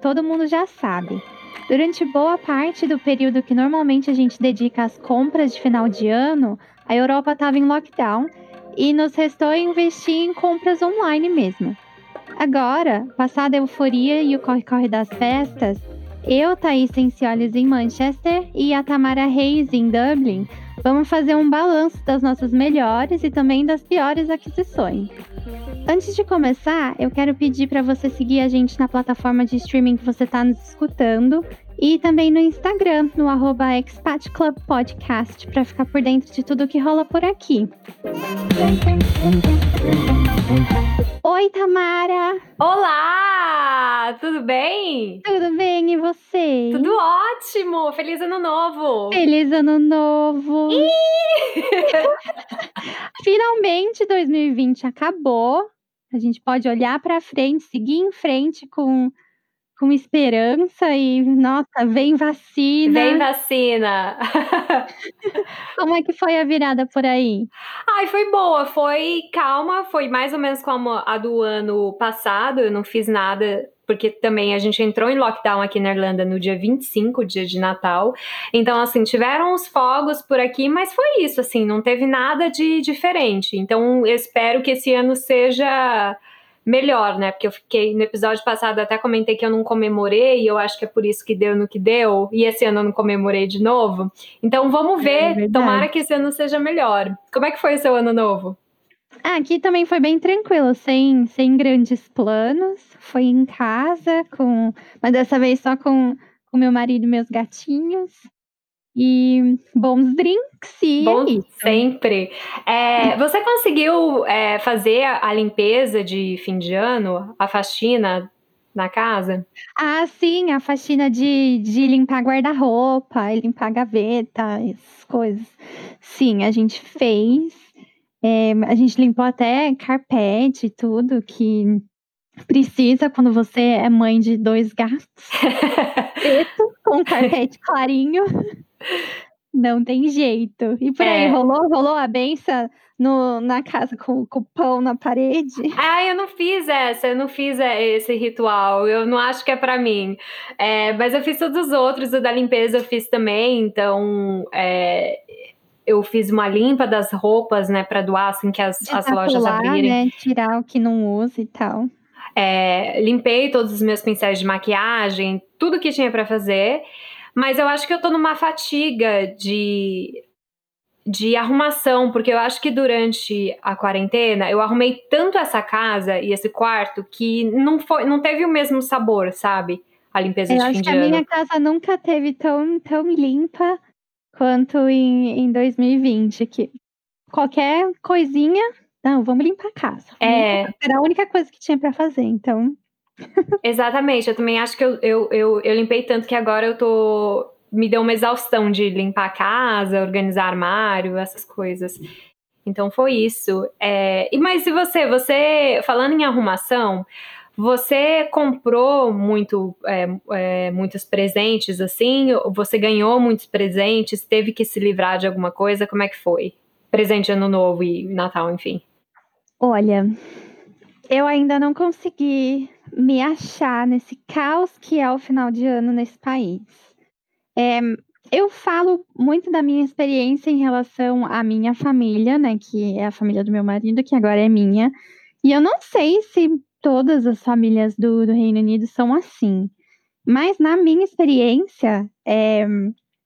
todo mundo já sabe. Durante boa parte do período que normalmente a gente dedica às compras de final de ano, a Europa estava em lockdown e nos restou investir em compras online mesmo. Agora, passada a euforia e o corre-corre das festas, eu, Thaís Sencioles em Manchester e a Tamara Reis em Dublin, vamos fazer um balanço das nossas melhores e também das piores aquisições. Antes de começar, eu quero pedir para você seguir a gente na plataforma de streaming que você está nos escutando e também no Instagram, no arroba Expat Club Podcast, para ficar por dentro de tudo que rola por aqui. Oi, Tamara! Olá! Tudo bem? Tudo bem, e você? Tudo ótimo! Feliz Ano Novo! Feliz Ano Novo! Finalmente 2020 acabou. A gente pode olhar para frente, seguir em frente com com esperança e, nossa, vem vacina. Vem vacina. como é que foi a virada por aí? Ai, foi boa, foi calma, foi mais ou menos como a do ano passado. Eu não fiz nada porque também a gente entrou em lockdown aqui na Irlanda no dia 25, dia de Natal. Então, assim, tiveram os fogos por aqui, mas foi isso, assim, não teve nada de diferente. Então, eu espero que esse ano seja melhor, né? Porque eu fiquei no episódio passado até comentei que eu não comemorei, e eu acho que é por isso que deu no que deu, e esse ano eu não comemorei de novo. Então vamos é ver, é tomara que esse ano seja melhor. Como é que foi o seu ano novo? Ah, aqui também foi bem tranquilo, sem, sem grandes planos. Foi em casa, com, mas dessa vez só com, com meu marido e meus gatinhos e bons drinks. E é Bom, é sempre. É, você conseguiu é, fazer a, a, limpeza de fim de ano, a faxina na casa? Ah, sim, a faxina de, de limpar guarda-roupa, limpar gaveta, essas coisas. Sim, a gente fez. É, a gente limpou até carpete e tudo que precisa quando você é mãe de dois gatos. Preto, com carpete clarinho. Não tem jeito. E por aí, é. rolou, rolou a benção no, na casa com, com o pão na parede? Ah, eu não fiz essa, eu não fiz é, esse ritual. Eu não acho que é para mim. É, mas eu fiz todos os outros, o da limpeza eu fiz também. Então, é, eu fiz uma limpa das roupas, né, para doar assim que as, as lojas abrirem. Né, tirar o que não usa e tal. É, limpei todos os meus pincéis de maquiagem, tudo que tinha para fazer. Mas eu acho que eu tô numa fatiga de de arrumação, porque eu acho que durante a quarentena eu arrumei tanto essa casa e esse quarto que não foi, não teve o mesmo sabor, sabe? A limpeza eu de fim de ano. Acho que a minha casa nunca teve tão, tão limpa quanto em, em 2020, que qualquer coisinha, não, vamos limpar a casa. É. Era a única coisa que tinha para fazer, então Exatamente, eu também acho que eu, eu, eu, eu, limpei tanto que agora eu tô. Me deu uma exaustão de limpar a casa, organizar armário, essas coisas. Então foi isso. É, e mas se você, você falando em arrumação, você comprou muito, é, é, muitos presentes assim? Você ganhou muitos presentes? Teve que se livrar de alguma coisa? Como é que foi? Presente ano novo e Natal, enfim. Olha, eu ainda não consegui me achar nesse caos que é o final de ano nesse país. É, eu falo muito da minha experiência em relação à minha família, né, que é a família do meu marido, que agora é minha, e eu não sei se todas as famílias do, do Reino Unido são assim, mas na minha experiência, é,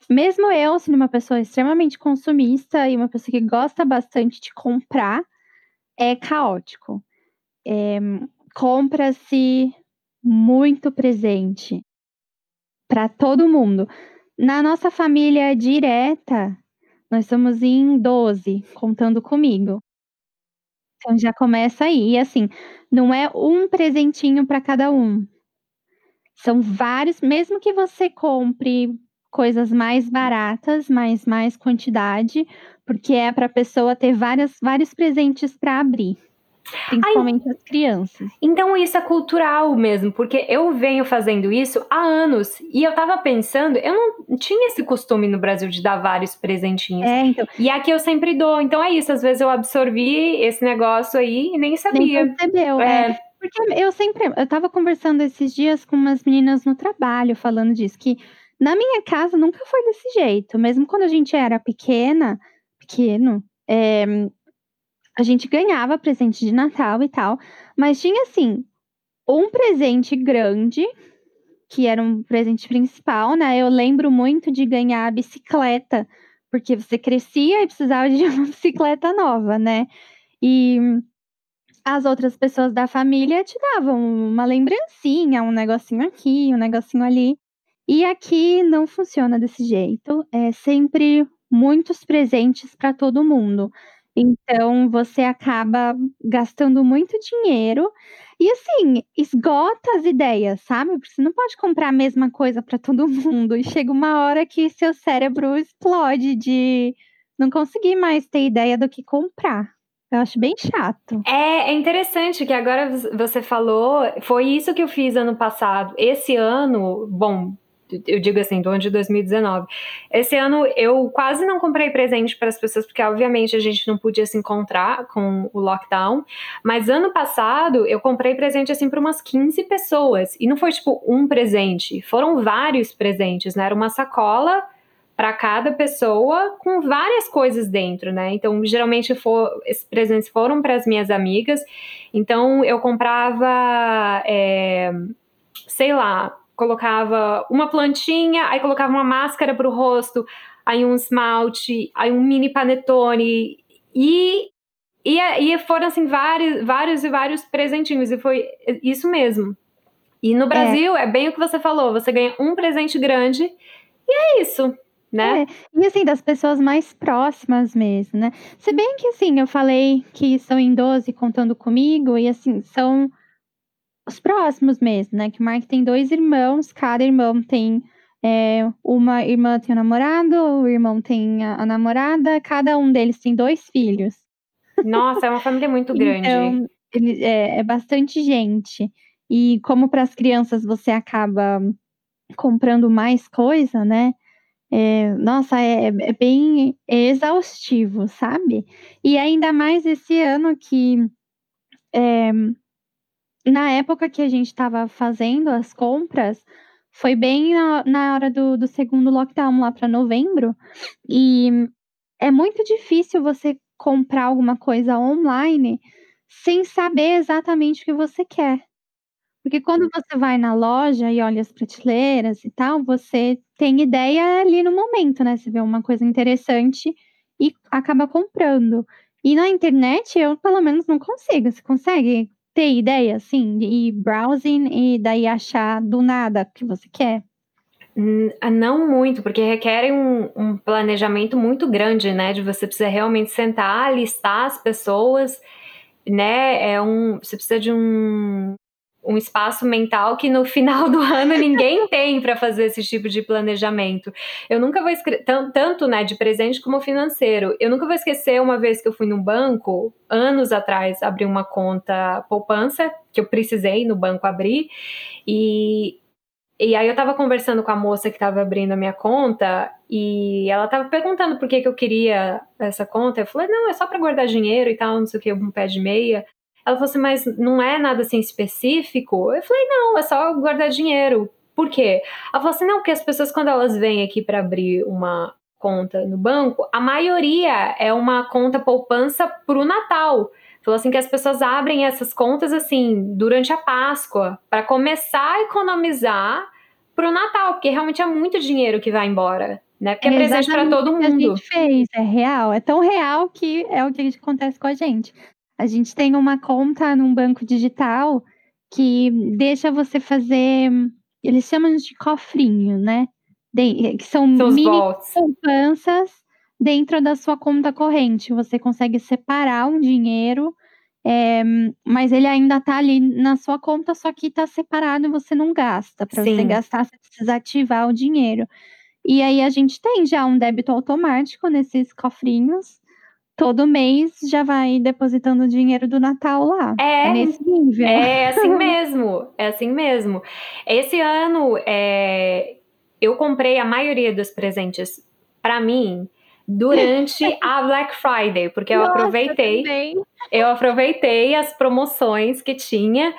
mesmo eu sendo uma pessoa extremamente consumista e uma pessoa que gosta bastante de comprar, é caótico. É, compra-se muito presente para todo mundo. Na nossa família direta, nós somos em 12, contando comigo. Então já começa aí. E assim, não é um presentinho para cada um. São vários, mesmo que você compre coisas mais baratas, mas mais quantidade, porque é para a pessoa ter várias, vários presentes para abrir. Principalmente Ai, as crianças. Então isso é cultural mesmo, porque eu venho fazendo isso há anos e eu tava pensando, eu não tinha esse costume no Brasil de dar vários presentinhos. É, então. E aqui eu sempre dou. Então é isso, às vezes eu absorvi esse negócio aí e nem sabia. Nem percebeu, é. é. Porque eu sempre eu estava conversando esses dias com umas meninas no trabalho falando disso, que na minha casa nunca foi desse jeito, mesmo quando a gente era pequena pequeno, eh, a gente ganhava presente de Natal e tal, mas tinha assim, um presente grande, que era um presente principal, né, eu lembro muito de ganhar a bicicleta, porque você crescia e precisava de uma bicicleta nova, né. E as outras pessoas da família te davam uma lembrancinha, um negocinho aqui, um negocinho ali. E aqui não funciona desse jeito, é sempre muitos presentes para todo mundo. Então você acaba gastando muito dinheiro e, assim, esgota as ideias, sabe, porque você não pode comprar a mesma coisa para todo mundo e chega uma hora que seu cérebro explode de não conseguir mais ter ideia do que comprar. Eu acho bem chato. É, é interessante que agora você falou, foi isso que eu fiz ano passado. Esse ano, bom, eu digo assim, do ano de 2019. Esse ano eu quase não comprei presente para as pessoas, porque obviamente a gente não podia se encontrar com o lockdown. Mas ano passado eu comprei presente assim para umas 15 pessoas. E não foi tipo um presente, foram vários presentes, né? Era uma sacola para cada pessoa com várias coisas dentro, né? Então, geralmente for, esses presentes foram para as minhas amigas. Então, eu comprava, é, sei lá, colocava uma plantinha, aí colocava uma máscara para o rosto, aí um esmalte, aí um mini panetone e e, e foram assim vários, vários e vários presentinhos e foi isso mesmo. E no Brasil é. é bem o que você falou, você ganha um presente grande e é isso. Né? É, e assim, das pessoas mais próximas mesmo, né? Se bem que assim, eu falei que são em 12 contando comigo, e assim, são os próximos mesmo, né? Que o Mark tem dois irmãos, cada irmão tem é, uma irmã tem um namorado, o irmão tem a, a, namorada, cada um deles tem dois filhos. Nossa, é uma família muito grande. então, ele, é, é bastante gente. E como para as crianças você acaba comprando mais coisa, né? É, nossa, é, é bem exaustivo, sabe? E ainda mais esse ano que é, na época que a gente estava fazendo as compras, foi bem na, na hora do, do segundo lockdown, lá para novembro. E é muito difícil você comprar alguma coisa online sem saber exatamente o que você quer. Porque quando você vai na loja e olha as prateleiras e tal, você tem ideia ali no momento, né? Você vê uma coisa interessante e acaba comprando. E na internet eu pelo menos não consigo. Você consegue ter ideia, assim, de ir browsing e daí achar do nada o que você quer? Hum, ah, não muito, porque requer um, um, planejamento muito grande, né? De você precisa realmente sentar, listar as pessoas, né? É um, você precisa de um, um espaço mental que no final do ano ninguém tem para fazer esse tipo de planejamento. Eu nunca vou esquecer, tanto né, de presente como financeiro. Eu nunca vou esquecer uma vez que eu fui num banco, anos atrás, abri uma conta poupança, que eu precisei no banco abrir, e e aí eu tava conversando com a moça que tava abrindo a minha conta e ela tava perguntando por que, que eu queria essa conta. Eu falei, não, é só para guardar dinheiro e tal, não sei o que, um pé de meia. Ela falou assim, mas não é nada assim específico? Eu falei, não, é só guardar dinheiro. Por quê? Ela falou assim, não, porque as pessoas quando elas vêm aqui para abrir uma conta no banco, a maioria é uma conta poupança pro Natal. Falou assim que as pessoas abrem essas contas assim durante a Páscoa para começar a economizar pro Natal, porque realmente é muito dinheiro que vai embora, né? Porque é, é presente para todo mundo. a gente fez, é real, é tão real que é o que acontece com a gente. A gente tem uma conta num banco digital que deixa você fazer, eles chamam de cofrinho, né? De, que são Seus mini poupanças dentro da sua conta corrente. Você consegue separar um dinheiro, é, mas ele ainda está ali na sua conta, só que está separado e você não gasta. Para você gastar, você precisa ativar o dinheiro. E aí a gente tem já um débito automático nesses cofrinhos todo mês já vai depositando o dinheiro do Natal lá. É, é nesse nível. É assim mesmo, é assim mesmo. Esse ano é, eu comprei a maioria dos presentes para mim durante a Black Friday, porque eu Nossa, aproveitei, também. eu aproveitei as promoções que tinha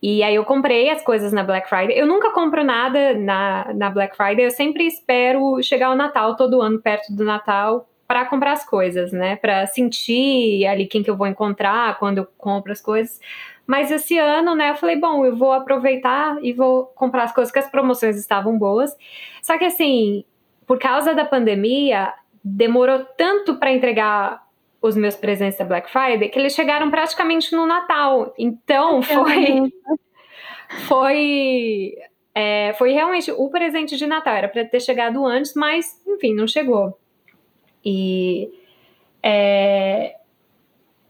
e aí eu comprei as coisas na Black Friday. Eu nunca compro nada na, na Black Friday, eu sempre espero chegar o Natal todo ano perto do Natal para comprar as coisas, né? Para sentir ali quem que eu vou encontrar quando eu compro as coisas. Mas esse ano, né, eu falei, bom, eu vou aproveitar e vou comprar as coisas que as promoções estavam boas. Só que assim, por causa da pandemia, demorou tanto para entregar os meus presentes da Black Friday que eles chegaram praticamente no Natal. Então foi foi é, foi realmente o presente de Natal. Era para ter chegado antes, mas enfim, não chegou. E é,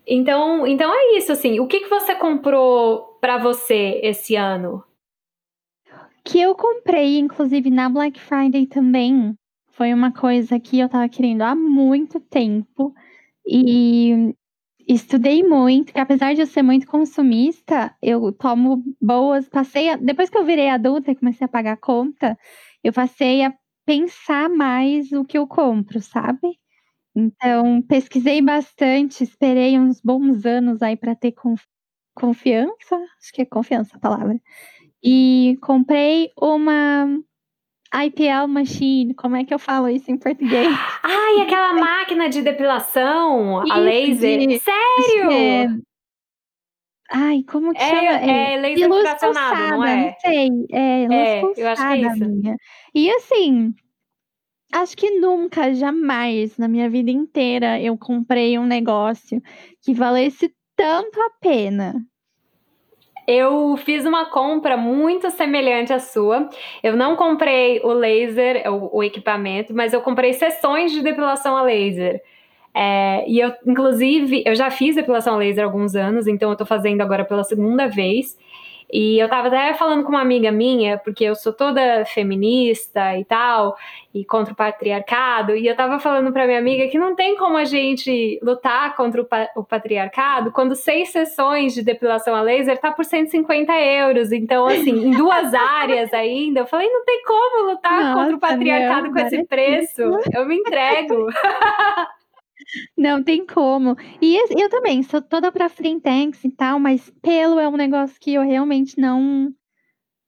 então, então é isso assim. O que, que você comprou para você esse ano? Que eu comprei, inclusive na Black Friday também, foi uma coisa que eu tava querendo há muito tempo e estudei muito, que apesar de eu ser muito consumista, eu tomo boas, passei, a, depois que eu virei adulta e comecei a pagar conta, eu passei a pensar mais o que eu compro, sabe? Então, pesquisei bastante, esperei uns bons anos aí para ter conf confiança, acho que é confiança a palavra. E comprei uma IPL machine, como é que eu falo isso em português? Ai, aquela máquina de depilação, a laser. de- Sério? É... Ai, como que É, chama? é laser de luz fracionado, não pulsada, é? Não sei, é, luz É, pulsada, eu acho que é isso. minha. E assim, acho que nunca, jamais, na minha vida inteira, eu comprei um negócio que valesse tanto a pena. Eu fiz uma compra muito semelhante à sua. Eu não comprei o laser, o, o equipamento, mas eu comprei sessões de depilação a laser. É, e eu, inclusive, eu já fiz depilação a laser há alguns anos, então eu tô fazendo agora pela segunda vez. E eu tava até falando com uma amiga minha, porque eu sou toda feminista e tal, e contra o patriarcado, e eu tava falando pra minha amiga que não tem como a gente lutar contra o, pa o patriarcado quando seis sessões de depilação a laser tá por 150 euros. Então, assim, em duas áreas ainda, eu falei, não tem como lutar Nossa, contra o patriarcado meu, com esse preço. Eu me entrego. Não tem como. E eu também sou toda pra frentex e tal, mas pelo é um negócio que eu realmente não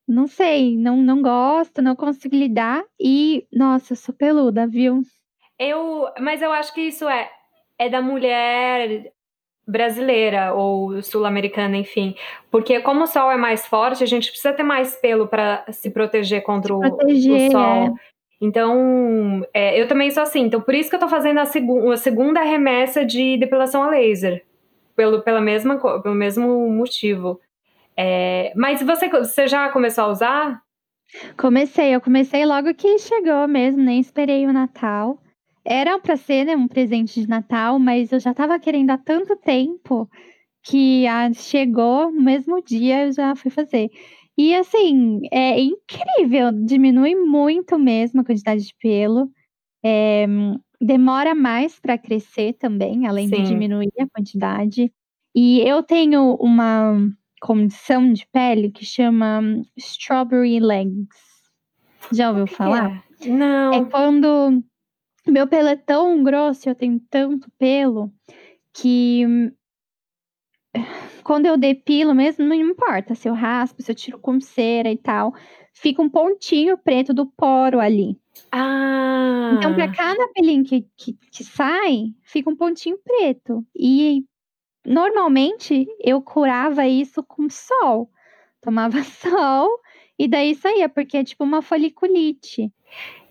não sei, não não gosto, não consigo lidar e nossa, eu sou peluda, viu? Eu, mas eu acho que isso é é da mulher brasileira ou sul-americana, enfim, porque como o sol é mais forte, a gente precisa ter mais pelo para se proteger contra o, Proteger, o sol. Então, é, eu também sou assim. Então, por isso que eu tô fazendo a, a segunda remessa de depilação a laser, pelo, pela mesma, pelo mesmo motivo. É, mas você, você já começou a usar? Comecei, eu comecei logo que chegou mesmo, nem esperei o Natal. Era pra ser, né, um presente de Natal, mas eu já estava querendo há tanto tempo que ah, chegou no mesmo dia eu já fui fazer. E assim, é incrível, diminui muito mesmo a quantidade de pelo. É, demora mais para crescer também, além de Sim. diminuir a quantidade. E eu tenho uma condição de pele que chama strawberry legs. Já ouviu falar? é? Não. É quando meu pelo é tão grosso, eu tenho tanto pelo, que hum, quando eu depilo mesmo, não importa se eu raspo, se eu tiro com cera e tal, fica um pontinho preto do poro ali. Ah. Então, para cada pelinho que, que, que sai, fica um pontinho preto. E normalmente eu curava isso com sol. Tomava sol e daí saía, porque é tipo uma foliculite.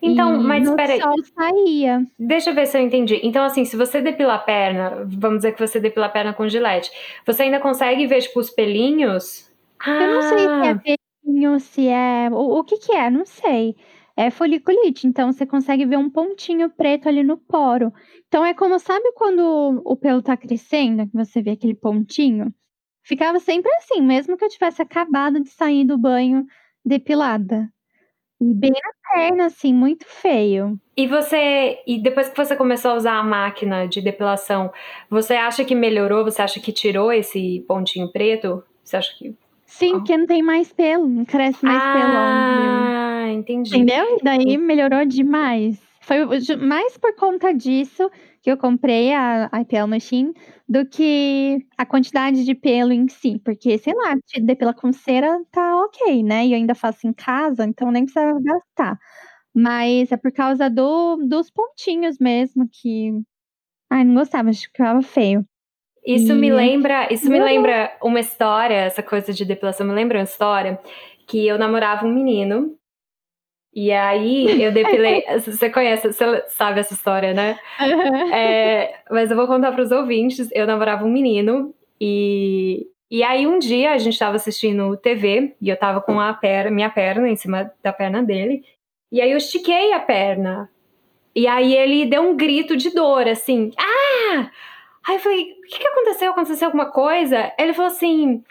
Então, e mas no peraí. sol saía. Deixa eu ver se eu entendi. Então, assim, se você depilar a perna, vamos dizer que você depila a perna com gilete, você ainda consegue ver, tipo, os pelinhos? Eu não sei se é Ah, pelinho, se é. O, o que que é? Não sei. É foliculite, então você consegue ver um pontinho preto ali no poro. Então é como, sabe quando o pelo tá crescendo, que você vê aquele pontinho? Ficava sempre assim, mesmo que eu tivesse acabado de sair do banho depilada. E bem na perna, assim, muito feio. E você, e depois que você começou a usar a máquina de depilação, você acha que melhorou? Você acha que tirou esse pontinho preto? Você acha que. Sim, Ah. porque não tem mais pelo, não cresce mais pelo. óbvio. Ah, entendi. Entendeu? E daí melhorou demais. Foi mais por conta disso que eu comprei a IPL Machine do que a quantidade de pelo em si, porque, sei lá, te depila com cera tá ok, né, e eu ainda faço em casa, então nem precisava gastar. Mas é por causa do dos pontinhos mesmo que ai, não gostava, acho que ficava feio. Isso e... me lembra, isso me lembra uma história, essa coisa de depilação me lembra uma história que eu namorava um menino e aí eu depilei. você conhece, você sabe essa história, né? Uhum. É, mas eu vou contar para os ouvintes. Eu namorava um menino e. E aí um dia a gente estava assistindo TV e eu estava com a perna, minha perna em cima da perna dele. E aí eu estiquei a perna. E aí ele deu um grito de dor, assim. Ah! Aí eu falei, o que, que aconteceu? Aconteceu alguma coisa? Ele falou assim,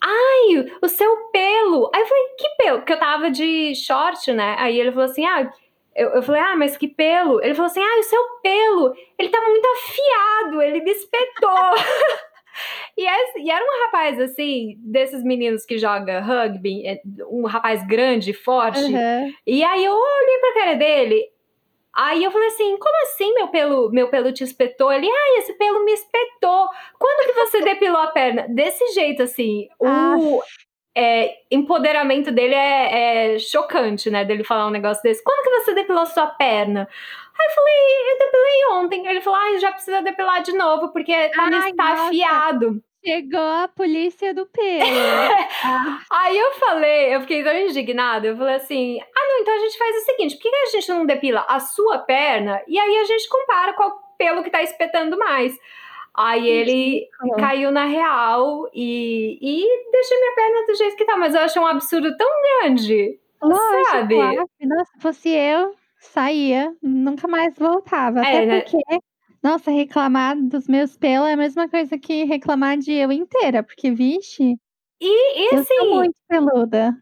Ai, o seu pelo. Aí eu falei, que pelo? Porque eu tava de short, né? Aí ele falou assim, ah, eu, eu falei, ah, mas que pelo? Ele falou assim, ah, o seu pelo, ele tá muito afiado, ele me espetou. e, esse, e era um rapaz, assim, desses meninos que joga rugby, é, um rapaz grande, forte. Uhum. E aí eu olhei pra cara dele, Aí eu falei assim, como assim meu pelo, meu pelo te espetou? Ele, ai, esse pelo me espetou. Quando que você depilou a perna? Desse jeito, assim, ah. o é, empoderamento dele é, é, chocante, né? Dele falar um negócio desse. Quando que você depilou sua perna? Aí eu falei, eu depilei ontem. Ele falou, ai, já precisa depilar de novo, porque tá, ai, tá afiado. Chegou a polícia do pelo. ah. Aí eu falei, eu fiquei tão indignada, eu falei assim: ah, não, então a gente faz o seguinte: por que a gente não depila a sua perna e aí a gente compara qual pelo que tá espetando mais? Aí ele caiu na real e, e deixei minha perna do jeito que tá, mas eu achei um absurdo tão grande. Lógico, sabe? Claro. Nossa, se fosse eu, saía, nunca mais voltava. É, até né? porque nossa, reclamar dos meus pelos é a mesma coisa que reclamar de eu inteira, porque, vixe. E, e eu assim. Sou muito peluda.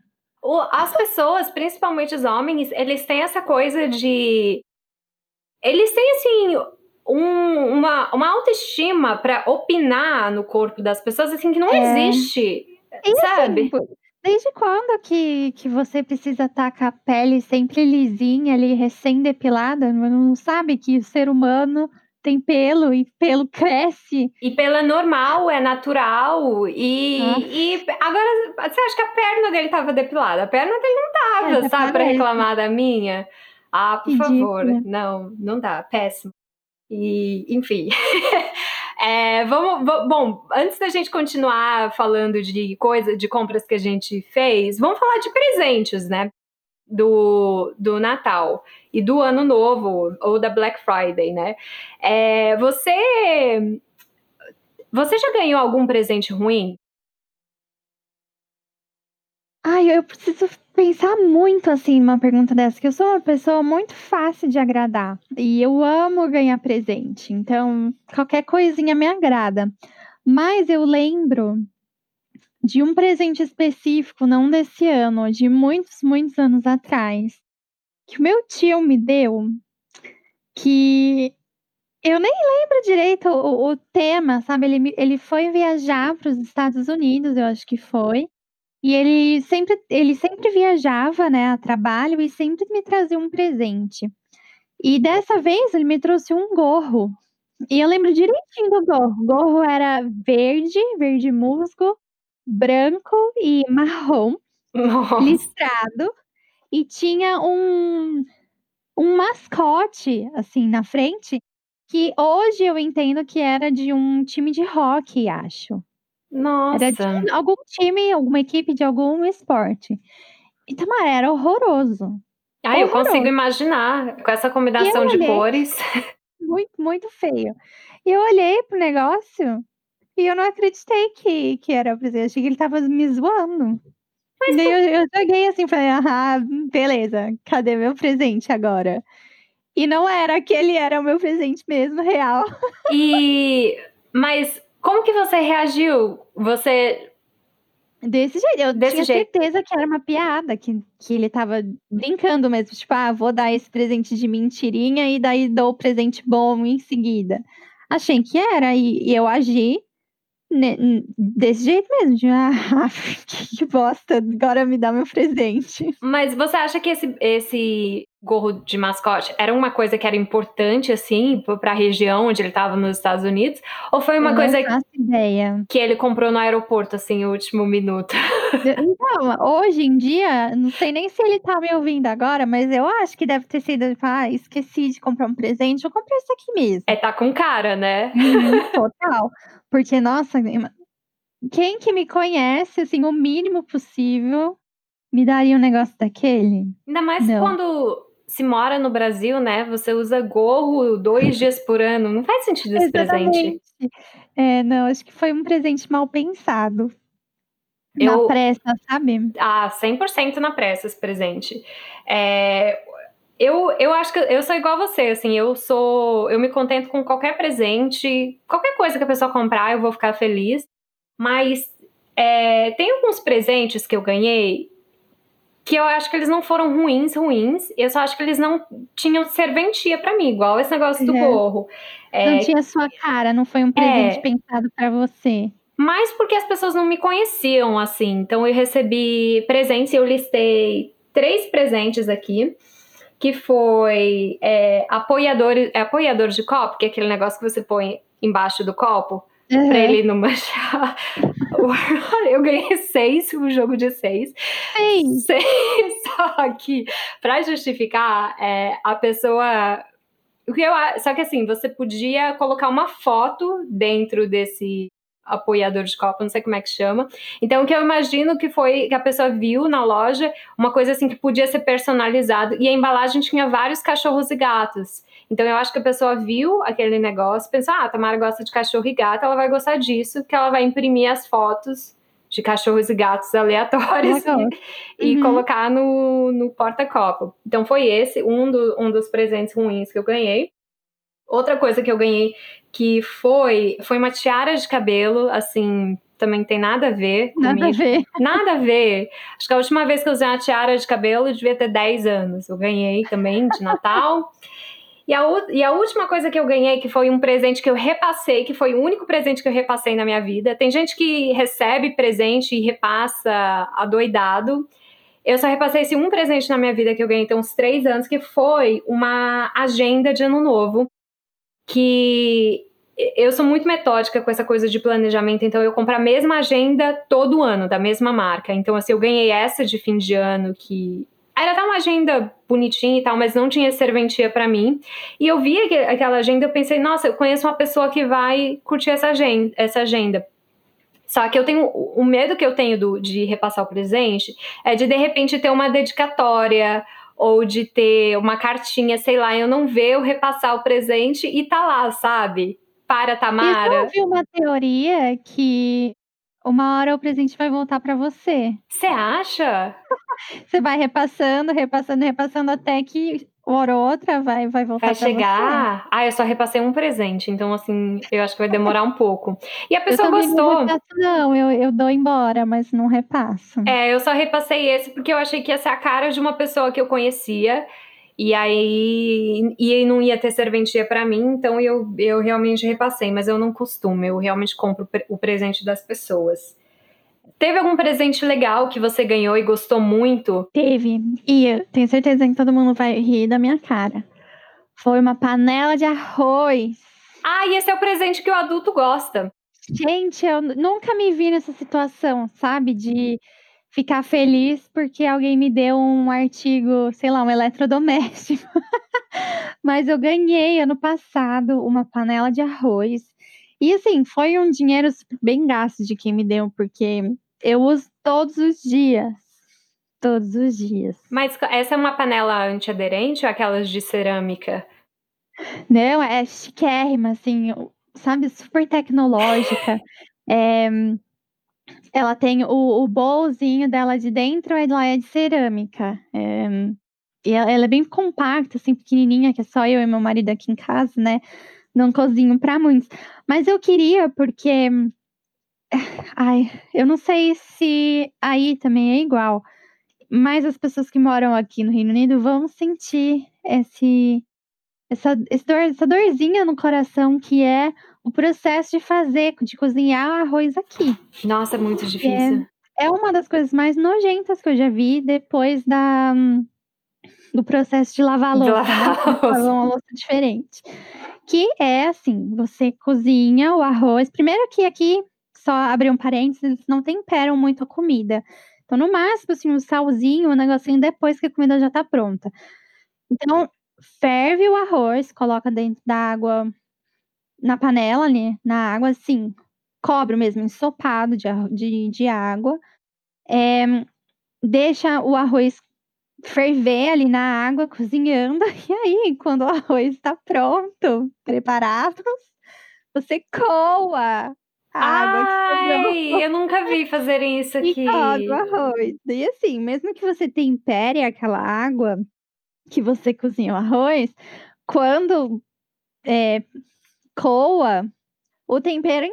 O, as pessoas, principalmente os homens, eles têm essa coisa de. Eles têm, assim, um, uma, uma autoestima para opinar no corpo das pessoas, assim, que não é. existe. E, sabe? Assim, desde quando que, que você precisa estar com a pele sempre lisinha ali, recém-depilada? Não sabe que o ser humano tem pelo e pelo cresce. E pelo é normal, é natural. E, e agora, você acha que a perna dele estava depilada? A perna dele não tava, é, sabe, para reclamar da minha? Ah, por Ridículo. favor. Não, não dá, péssimo. E, enfim. é, vamos, bom, antes da gente continuar falando de coisa, de compras que a gente fez, vamos falar de presentes, né? do, do Natal e do Ano Novo ou da Black Friday, né? É, você você já ganhou algum presente ruim? Ai, eu preciso pensar muito assim numa pergunta dessa, que eu sou uma pessoa muito fácil de agradar e eu amo ganhar presente, então qualquer coisinha me agrada. Mas eu lembro de um presente específico, não desse ano, de muitos, muitos anos atrás, que o meu tio me deu, que eu nem lembro direito o, o tema, sabe? Ele, ele foi viajar para os Estados Unidos, eu acho que foi. E ele sempre, ele sempre viajava, né, a trabalho e sempre me trazia um presente. E dessa vez ele me trouxe um gorro. E eu lembro direitinho do gorro. O gorro era verde, verde musgo, branco e marrom, Nossa. listrado, e tinha um, um mascote, assim, na frente, que hoje eu entendo que era de um time de rock, acho. Nossa. Era de algum time, alguma equipe de algum esporte. Então, era horroroso. Ah, eu consigo imaginar, com essa combinação de cores. Muito, muito feio. E eu olhei pro negócio e eu não acreditei que, que era o presente. Achei que ele tava me zoando. Mas Daí eu, eu joguei assim, falei, ah, beleza, cadê meu presente agora? E não era aquele, era o meu presente mesmo, real. E. Mas como que você reagiu? Você. Desse jeito, eu Desse tinha jeito. certeza que era uma piada, que, que ele tava brincando mesmo, tipo, ah, vou dar esse presente de mentirinha e daí dou o presente bom em seguida. Achei que era, e, e eu agi desse jeito mesmo, de ah, que bosta, agora me dá meu presente. Mas você acha que esse, esse gorro de mascote era uma coisa que era importante, assim, para a região onde ele estava nos Estados Unidos? Ou foi uma Eu coisa ideia. que ele comprou no aeroporto, assim, no último minuto? Então, hoje em dia, não sei nem se ele tá me ouvindo agora, mas eu acho que deve ter sido, tipo, ah, esqueci de comprar um presente, eu comprei isso aqui mesmo. É, tá com cara, né? Uhum, total. Porque, nossa, quem que me conhece, assim, o mínimo possível, me daria um negócio daquele? Ainda mais Não. quando se mora no Brasil, né? Você usa gorro dois dias por ano. Não faz sentido esse presente. Exatamente. É, não, acho que foi um presente mal pensado. Na Eu- pressa, sabe? Ah, 100% na pressa esse presente. É, eu, eu acho que eu sou igual a você, assim, eu sou, eu me contento com qualquer presente, qualquer coisa que a pessoa comprar, eu vou ficar feliz. Mas é, tem alguns presentes que eu ganhei que eu acho que eles não foram ruins, ruins. Eu só acho que eles não tinham serventia pra mim, igual esse negócio do Uhum. gorro. É, Não tinha sua cara, não foi um presente pensado pra você. Mas porque as pessoas não me conheciam assim. Então eu recebi presentes eu listei três presentes aqui. Que foi é, apoiador, é apoiador de copo, que é aquele negócio que você põe embaixo do copo pra Uhum. ele não manchar. eu ganhei seis, um jogo de seis. Sim. Seis, só que pra justificar, é, a pessoa. Eu, só que assim, você podia colocar uma foto dentro desse apoiador de copo, não sei como é que chama. Então, o que eu imagino que foi que a pessoa viu na loja, uma coisa assim que podia ser personalizado. E a embalagem tinha vários cachorros e gatos. Então, eu acho que a pessoa viu aquele negócio, pensou: ah, a Tamara gosta de cachorro e gato, ela vai gostar disso, que ela vai imprimir as fotos de cachorros e gatos aleatórios Legal. e Uhum. colocar no, no porta-copo. Então foi esse um, do- um dos presentes ruins que eu ganhei. Outra coisa que eu ganhei que foi foi uma tiara de cabelo, assim, também tem nada a ver Nada a comigo. ver. Nada a ver. Acho que a última vez que eu usei uma tiara de cabelo eu devia ter 10 anos. Eu ganhei também de Natal. E a, e a última coisa que eu ganhei, que foi um presente que eu repassei, que foi o único presente que eu repassei na minha vida. Tem gente que recebe presente e repassa adoidado. Eu só repassei esse um presente na minha vida que eu ganhei tem uns três anos, que foi uma agenda de ano novo. Que eu sou muito metódica com essa coisa de planejamento, então eu compro a mesma agenda todo ano, da mesma marca. Então, assim, eu ganhei essa de fim de ano que. Era até uma agenda bonitinha e tal, mas não tinha serventia pra mim. E eu vi aque- aquela agenda, eu pensei, nossa, eu conheço uma pessoa que vai curtir essa agenda. Essa agenda. Só que eu tenho. O medo que eu tenho do- de repassar o presente é de de repente ter uma dedicatória ou de ter uma cartinha, sei lá, eu não ver eu repassar o presente e tá lá, sabe? Para E eu Tamara. ouvi uma teoria que uma hora o presente vai voltar pra você. Você acha? Você vai repassando, repassando, repassando até que hora ou outra vai, vai voltar Vai pra você. chegar. Ah, eu só repassei um presente, então assim, eu acho que vai demorar um pouco. E a Eu pessoa também gostou. não repasso, não. Eu, eu dou embora, mas não repasso. É, eu só repassei esse porque eu achei que ia ser a cara de uma pessoa que eu conhecia. E aí e não ia ter serventia pra mim, então eu, eu realmente repassei, mas eu não costumo, eu realmente compro o presente das pessoas. Teve algum presente legal que você ganhou e gostou muito? Teve. E eu tenho certeza que todo mundo vai rir da minha cara. Foi uma panela de arroz. Ah, e esse é o presente que o adulto gosta. Gente, eu nunca me vi nessa situação, sabe? De ficar feliz porque alguém me deu um artigo, sei lá, um eletrodoméstico. Mas eu ganhei ano passado uma panela de arroz. E assim, foi um dinheiro bem gasto de quem me deu, porque eu uso todos os dias. Todos os dias. Mas essa é uma panela antiaderente ou aquelas de cerâmica? Não, é chiquérrima, assim, sabe, super tecnológica. É, ela tem o, o bowlzinho dela de dentro, ela é de cerâmica. É, e ela, ela é bem compacta, assim, pequenininha, que é só eu e meu marido aqui em casa, né? Não cozinho pra muitos. Mas eu queria, porque. Ai, eu não sei se aí também é igual. Mas as pessoas que moram aqui no Reino Unido vão sentir esse, essa, esse dor, essa dorzinha no coração que é o processo de fazer, de cozinhar arroz aqui. Nossa, é muito difícil. É uma das coisas mais nojentas que eu já vi depois da, do processo de lavar a De louça, lavar né, a louça. lavar uma louça diferente. Que é assim, você cozinha o arroz primeiro que aqui, só abrir um parênteses, não temperam muito a comida. Então, no máximo, assim, um salzinho, um negocinho depois que a comida já tá pronta. Então, ferve o arroz, coloca dentro da água na panela ali, na água, assim, cobre mesmo, ensopado de de de água. Eh, deixa o arroz ferver ali na água, cozinhando, e aí, quando o arroz tá pronto, preparado, você coa a água. Ai, eu nunca vi fazerem isso E aqui. cobre o arroz. E assim, mesmo que você tempere aquela água que você cozinha o arroz, quando, eh, coa, o tempero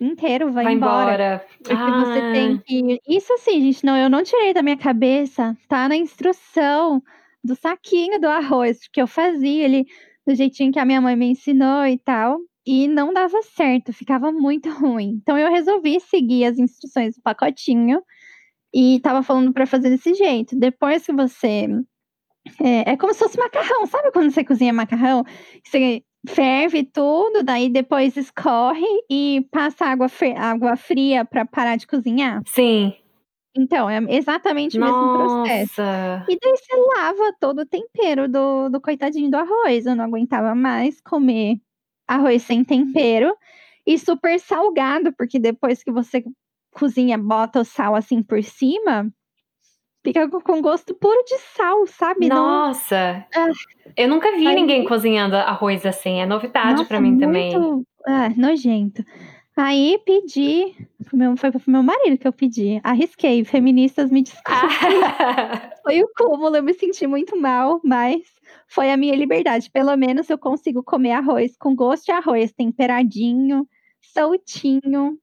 inteiro vai Vai embora. embora. Porque você tem Ah. que isso assim, gente, não eu não tirei da minha cabeça, tá na instrução do saquinho do arroz, que eu fazia ali do jeitinho que a minha mãe me ensinou e tal, e não dava certo, ficava muito ruim. Então eu resolvi seguir as instruções do pacotinho, e estava falando pra fazer desse jeito. Depois que você é é como se fosse macarrão, sabe quando você cozinha macarrão? Você ferve tudo, daí depois escorre e passa água água fria pra parar de cozinhar? Sim. Então, é exatamente o mesmo processo. Nossa. E daí você lava todo o tempero do do coitadinho do arroz, eu não aguentava mais comer arroz sem tempero e super salgado, porque depois que você cozinha, bota o sal, assim, por cima, fica co com gosto puro de sal, sabe, não Nossa. Ah. Eu nunca vi Aí ninguém cozinhando arroz assim, é novidade Nossa, mim também. muito ah, nojento. Aí pedi para foi para o meu marido que eu pedi, arrisquei, feministas me desculpem. Foi o cúmulo, eu me senti muito mal, mas foi a minha liberdade, pelo menos eu consigo comer arroz com gosto de arroz, temperadinho, soltinho,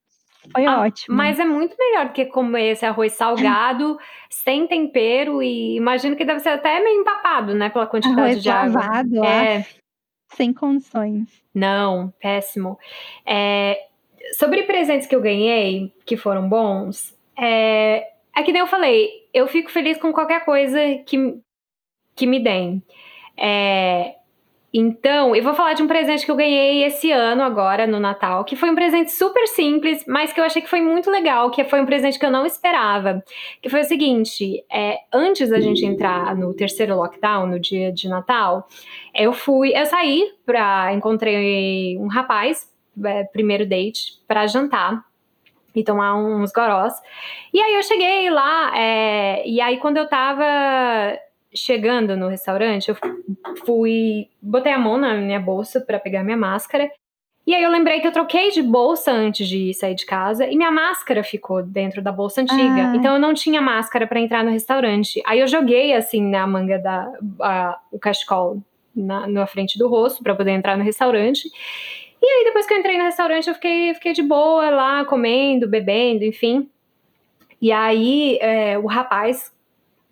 foi Ah, ótimo. mas é muito melhor do que comer esse arroz salgado, sem tempero e imagino que deve ser até meio empapado, né, pela quantidade Arroz de água. lavado, É. aff, sem condições. Não, péssimo. Eh, sobre presentes que eu ganhei, que foram bons, eh, é que nem eu falei, eu fico feliz com qualquer coisa que que me deem. Eh, então, eu vou falar de um presente que eu ganhei esse ano agora no Natal, que foi um presente super simples, mas que eu achei que foi muito legal, que foi um presente que eu não esperava, que foi o seguinte, eh, antes da gente entrar no terceiro lockdown, no dia de Natal, eu fui eu saí pra encontrei um rapaz, eh, primeiro date, pra jantar e tomar uns gorós. E aí eu cheguei lá, eh, e aí quando eu estava chegando no restaurante, eu fui botei a mão na minha bolsa pra pegar minha máscara, e aí eu lembrei que eu troquei de bolsa antes de sair de casa e minha máscara ficou dentro da bolsa antiga, Ai. então eu não tinha máscara pra entrar no restaurante. Aí eu joguei, assim, na manga da a o cachecol na na frente do rosto pra poder entrar no restaurante. E aí depois que eu entrei no restaurante eu fiquei fiquei de boa lá comendo, bebendo, enfim. E aí, eh, o rapaz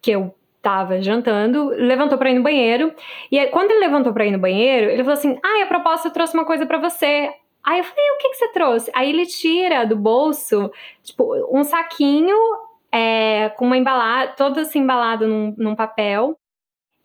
que eu estava jantando levantou pra ir no banheiro, e aí quando ele levantou pra ir no banheiro, ele falou assim: "Ai, a propósito eu trouxe uma coisa pra você". Aí eu falei: "O que que você trouxe?". Aí ele tira do bolso, tipo, um saquinho, eh, com uma embala todo assim embalado num num papel,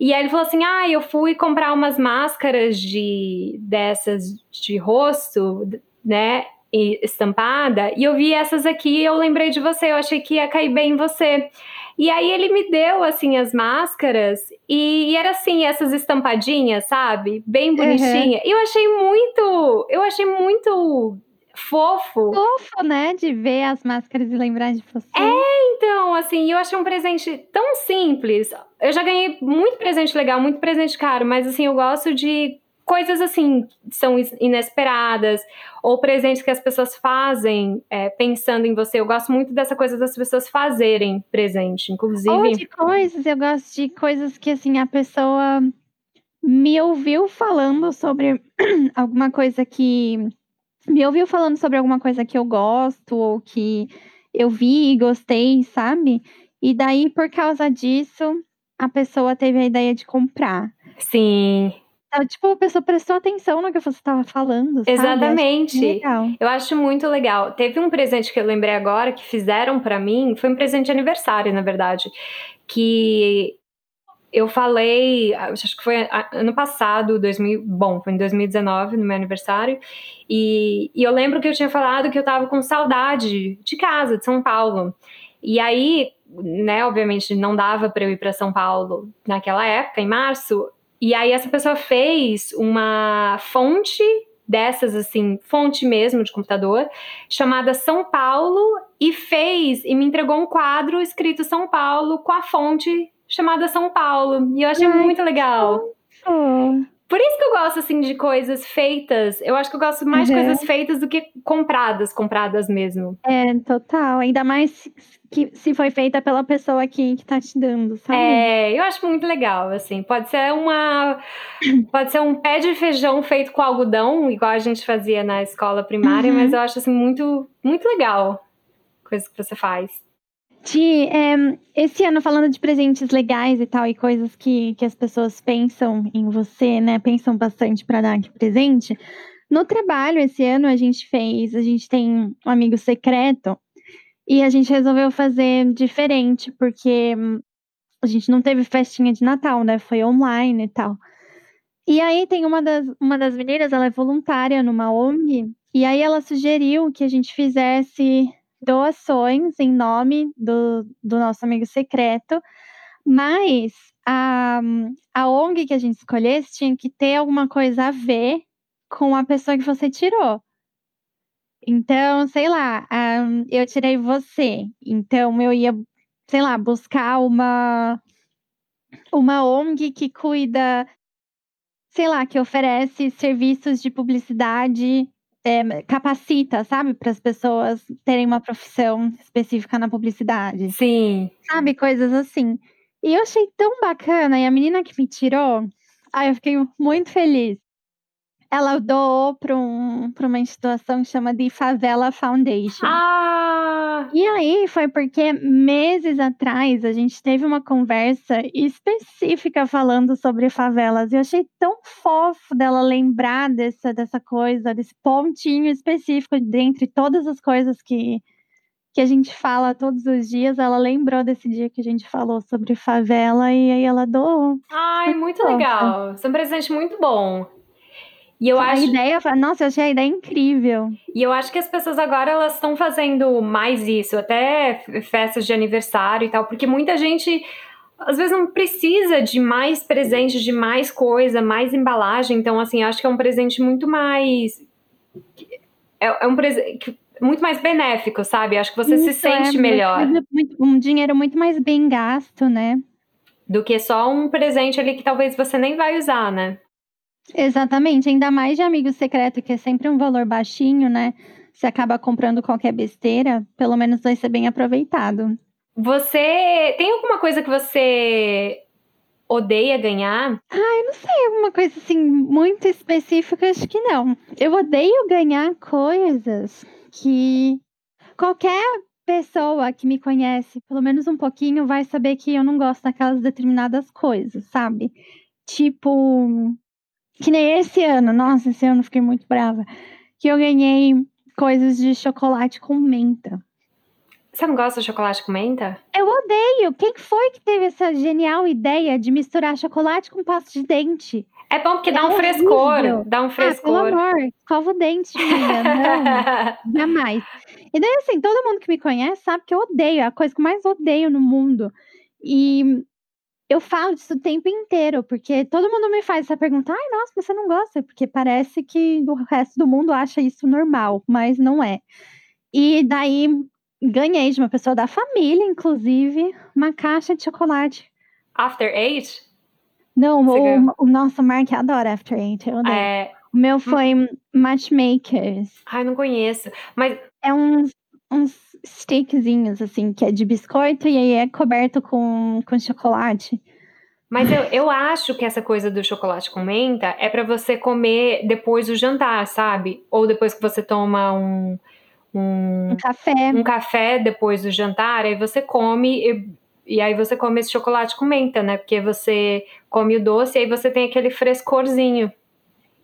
e aí ele falou assim: "Ai, eu fui comprar umas máscaras de dessas de rosto, né, estampada, e eu vi essas aqui eu lembrei de você, eu achei que ia cair bem em você". E aí ele me deu, assim, as máscaras, e e era assim, essas estampadinhas, sabe, bem bonitinha, e eu achei muito eu achei muito fofo. Fofo, né, de ver as máscaras e lembrar de você. É, então, assim, eu achei um presente tão simples. Eu já ganhei muito presente legal, muito presente caro, mas assim, eu gosto de coisas assim, são inesperadas, ou presentes que as pessoas fazem, eh, pensando em você, eu gosto muito dessa coisa das pessoas fazerem presente, Ou inclusive de coisas, eu gosto de coisas que, assim, a pessoa me ouviu falando sobre alguma coisa que me ouviu falando sobre alguma coisa que eu gosto ou que eu vi e gostei, sabe. E daí por causa disso, a pessoa teve a ideia de comprar. Sim. Tipo, a pessoa prestou atenção no que você estava falando, sabe, acho Exatamente. legal. Eu acho muito legal. Teve um presente que eu lembrei agora que fizeram pra mim, foi um presente de aniversário, na verdade, que eu falei, acho que foi ano passado, 2000, bom, foi em 2019, no meu aniversário, e, e eu lembro que eu tinha falado que eu tava com saudade de casa, de São Paulo. E aí, né, obviamente não dava para eu ir para São Paulo naquela época, em março, e aí essa pessoa fez uma fonte dessas assim, fonte mesmo de computador, chamada São Paulo e fez e me entregou um quadro escrito São Paulo com a fonte chamada São Paulo. E eu achei Ai, muito legal. Por isso que eu gosto, assim, de coisas feitas. Eu acho que eu gosto mais uhum. de coisas feitas do que compradas, compradas mesmo. É, total. Ainda mais que se foi feita pela pessoa aqui que tá te dando, sabe? É, eu acho muito legal, assim. Pode ser uma. Pode ser um pé de feijão feito com algodão, igual a gente fazia na escola primária, uhum. mas eu acho, assim, muito, muito legal. Coisa que você faz. Ti, é, esse ano, falando de presentes legais e tal, e coisas que, que as pessoas pensam em você, né? Pensam bastante para dar aqui presente. No trabalho, esse ano, a gente fez, a gente tem um amigo secreto, e a gente resolveu fazer diferente, porque a gente não teve festinha de Natal, né? Foi online e tal. E aí tem uma das, uma das meninas, ela é voluntária numa ONG, e aí ela sugeriu que a gente fizesse doações em nome do, do nosso amigo secreto, mas a, a ONG que a gente escolhesse tinha que ter alguma coisa a ver com a pessoa que você tirou. Então, sei lá, um, eu tirei você. Então, eu ia, sei lá, buscar uma, uma ONG que cuida, sei lá, que oferece serviços de publicidade é, capacita, sabe, para as pessoas terem uma profissão específica na publicidade. Sim. Sabe, coisas assim. E eu achei tão bacana, e a menina que me tirou, aí eu fiquei muito feliz. Ela doou para um, uma instituição que chama de Favela Foundation. Ah! E aí foi porque meses atrás a gente teve uma conversa específica falando sobre favelas. E eu achei tão fofo dela lembrar dessa, dessa coisa, desse pontinho específico dentre todas as coisas que, que a gente fala todos os dias. Ela lembrou desse dia que a gente falou sobre favela e aí ela doou. Ai, muito, muito legal. Isso é um presente muito bom. E eu a acho... ideia, nossa, eu achei a ideia incrível. E eu acho que as pessoas agora elas estão fazendo mais isso, até festas de aniversário e tal, porque muita gente às vezes não precisa de mais presente, de mais coisa, mais embalagem. Então, assim, acho que é um presente muito mais. É, é um presente muito mais benéfico, sabe? Acho que você isso, se sente é, melhor. Um dinheiro muito mais bem gasto, né? Do que só um presente ali que talvez você nem vai usar, né? Exatamente, ainda mais de amigo secreto, que é sempre um valor baixinho, né? Você acaba comprando qualquer besteira, pelo menos vai ser bem aproveitado. Você tem alguma coisa que você odeia ganhar? Ah, eu não sei, alguma coisa assim muito específica, acho que não. Eu odeio ganhar coisas que qualquer pessoa que me conhece, pelo menos um pouquinho, vai saber que eu não gosto daquelas determinadas coisas, sabe? Tipo, que nem esse ano, nossa, esse ano eu fiquei muito brava. Que eu ganhei coisas de chocolate com menta. Você não gosta de chocolate com menta? Eu odeio. Quem foi que teve essa genial ideia de misturar chocolate com pasta de dente? É bom porque é dá um horrível. frescor, dá um frescor. Ah, pelo amor, escova o dente, filha. Não, jamais. E daí, assim, todo mundo que me conhece sabe que eu odeio, é a coisa que eu mais odeio no mundo. E eu falo disso o tempo inteiro, porque todo mundo me faz essa pergunta: ai, nossa, você não gosta? Porque parece que o resto do mundo acha isso normal, mas não é. E daí ganhei de uma pessoa da família, inclusive, uma caixa de chocolate. After Eight? Não, o, o, nosso Mark adora After Eight. Eu é... O meu hum. foi Matchmakers. Ai, não conheço. Mas. É uns, uns stickzinhos, assim, que é de biscoito e aí é coberto com, com chocolate. Mas eu, eu acho que essa coisa do chocolate com menta é para você comer depois do jantar, sabe? Ou depois que você toma um, um, um café. Um café depois do jantar, aí você come e, e aí você come esse chocolate com menta, né? Porque você come o doce e aí você tem aquele frescorzinho.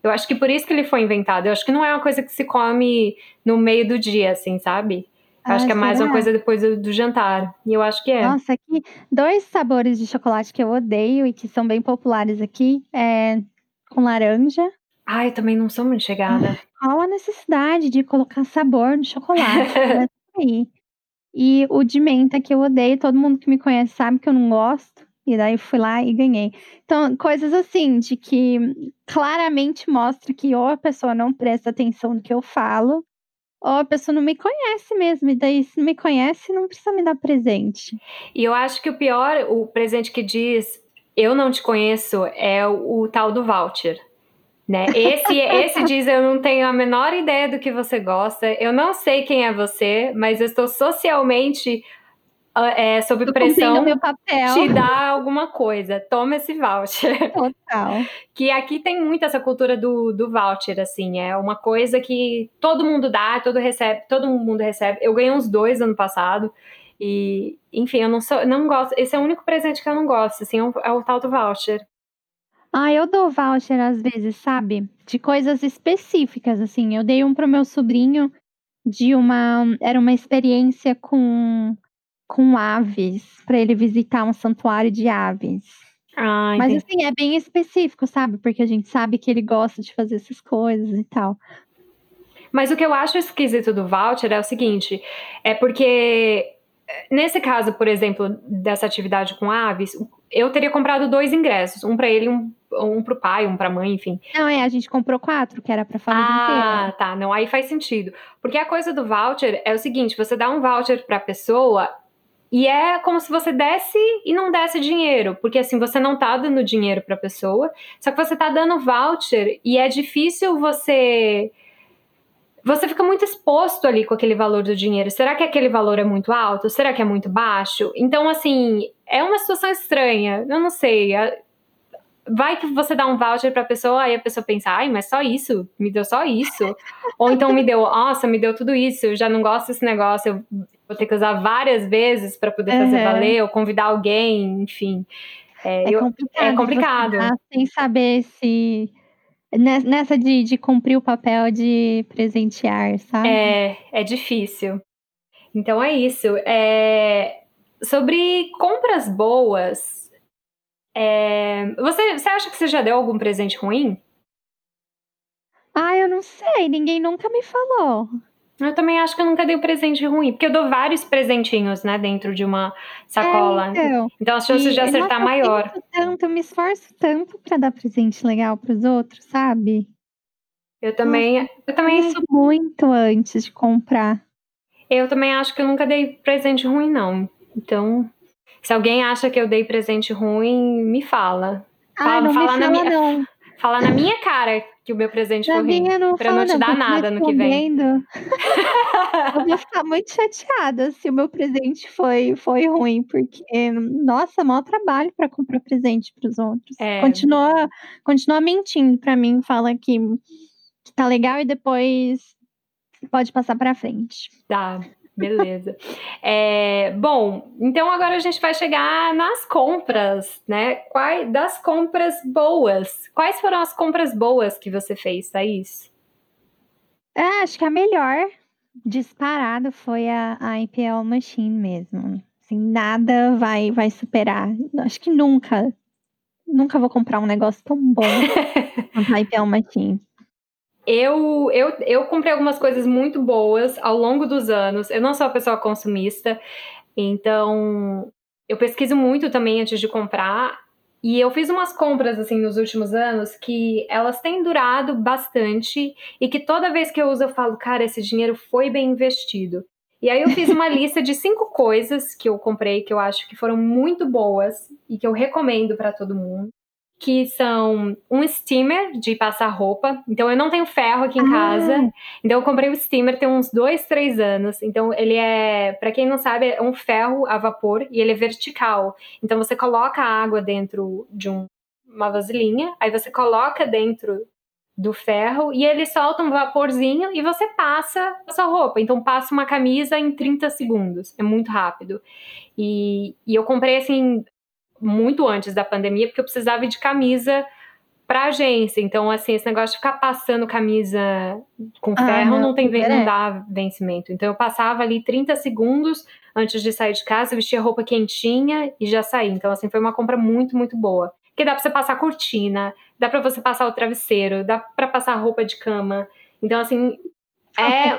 Eu acho que por isso que ele foi inventado. Eu acho que não é uma coisa que se come no meio do dia, assim, sabe? Ah, acho que é mais será? uma coisa depois do, do, jantar. E eu acho que é. Nossa, aqui, dois sabores de chocolate que eu odeio e que são bem populares aqui é com laranja. Ai, eu também não sou muito chegada. Qual a necessidade de colocar sabor no chocolate? aí. E o de menta que eu odeio, todo mundo que me conhece sabe que eu não gosto. E daí fui lá e ganhei. Então, coisas assim, de que claramente mostra que ou a pessoa não presta atenção no que eu falo, ou a pessoa não me conhece mesmo. E daí, se não me conhece, não precisa me dar presente. E eu acho que o pior, o presente que diz eu não te conheço, é o, o tal do voucher. Né? Esse, esse diz: Eu não tenho a menor ideia do que você gosta, eu não sei quem é você, mas eu estou socialmente é, sob Tô pressão te dar alguma coisa. Toma esse voucher. Total. que aqui tem muito essa cultura do, do voucher, assim. É uma coisa que todo mundo dá, todo, recebe, todo mundo recebe. Eu ganhei uns dois ano passado. E, enfim, eu não sou, não gosto. Esse é o único presente que eu não gosto, assim, é o, é o tal do voucher. Ah, eu dou voucher às vezes, sabe? De coisas específicas, assim. Eu dei um pro meu sobrinho de uma. Era uma experiência com, com aves, para ele visitar um santuário de aves. Ah, Mas assim, é bem específico, sabe? Porque a gente sabe que ele gosta de fazer essas coisas e tal. Mas o que eu acho esquisito do voucher é o seguinte: é porque Nesse caso, por exemplo, dessa atividade com aves, eu teria comprado dois ingressos, um para ele, um, um para o pai, um para a mãe, enfim. Não, é, a gente comprou quatro, que era para família ah, inteira. Ah, tá, não, aí faz sentido. Porque a coisa do voucher é o seguinte, você dá um voucher para a pessoa e é como se você desse e não desse dinheiro, porque assim, você não tá dando dinheiro para a pessoa, só que você tá dando voucher e é difícil você você fica muito exposto ali com aquele valor do dinheiro. Será que aquele valor é muito alto? Será que é muito baixo? Então, assim, é uma situação estranha. Eu não sei. Vai que você dá um voucher pra pessoa e a pessoa pensa, ai, mas só isso? Me deu só isso? Ou então me deu, nossa, me deu tudo isso, eu já não gosto desse negócio, eu vou ter que usar várias vezes para poder fazer uhum. valer, ou convidar alguém, enfim. É, é complicado. Eu, é complicado. Sem saber se Nessa de, de cumprir o papel de presentear, sabe? É, é difícil. Então é isso. É... Sobre compras boas, é... você, você acha que você já deu algum presente ruim? Ah, eu não sei, ninguém nunca me falou. Eu também acho que eu nunca dei um presente ruim, porque eu dou vários presentinhos, né, dentro de uma sacola. É, então. então as chances de acertar nossa, maior. Eu tanto, eu me esforço tanto para dar presente legal para os outros, sabe? Eu também, nossa, eu também isso muito antes de comprar. Eu também acho que eu nunca dei presente ruim não. Então, se alguém acha que eu dei presente ruim, me fala. Ah, fala, não fala me fala, minha... não. Fala na minha cara que o meu presente foi ruim. Não pra eu não te dar nada no que vem. eu vou ficar muito chateada se o meu presente foi, foi ruim, porque, nossa, maior trabalho para comprar presente para os outros. É. Continua, continua mentindo para mim, fala que, que tá legal e depois pode passar para frente. Tá. Beleza. É, bom, então agora a gente vai chegar nas compras, né? Quais, das compras boas. Quais foram as compras boas que você fez, Thaís? É, acho que a melhor disparado foi a, a IPL Machine mesmo. Assim, nada vai, vai superar. Acho que nunca, nunca vou comprar um negócio tão bom quanto a IPL Machine. Eu, eu, eu comprei algumas coisas muito boas ao longo dos anos. Eu não sou uma pessoa consumista, então eu pesquiso muito também antes de comprar. E eu fiz umas compras assim nos últimos anos que elas têm durado bastante e que toda vez que eu uso eu falo, cara, esse dinheiro foi bem investido. E aí eu fiz uma lista de cinco coisas que eu comprei que eu acho que foram muito boas e que eu recomendo para todo mundo que são um steamer de passar roupa. Então eu não tenho ferro aqui em ah. casa. Então eu comprei o steamer tem uns dois, três anos. Então ele é, para quem não sabe, é um ferro a vapor e ele é vertical. Então você coloca a água dentro de um, uma vasilhinha, aí você coloca dentro do ferro e ele solta um vaporzinho e você passa a sua roupa. Então passa uma camisa em 30 segundos. É muito rápido. E, e eu comprei assim muito antes da pandemia, porque eu precisava de camisa pra agência. Então, assim, esse negócio de ficar passando camisa com ah, ferro não, não tem não dá vencimento. Então, eu passava ali 30 segundos antes de sair de casa, vestia roupa quentinha e já saí. Então, assim, foi uma compra muito, muito boa. Porque dá pra você passar cortina, dá pra você passar o travesseiro, dá pra passar roupa de cama. Então, assim, é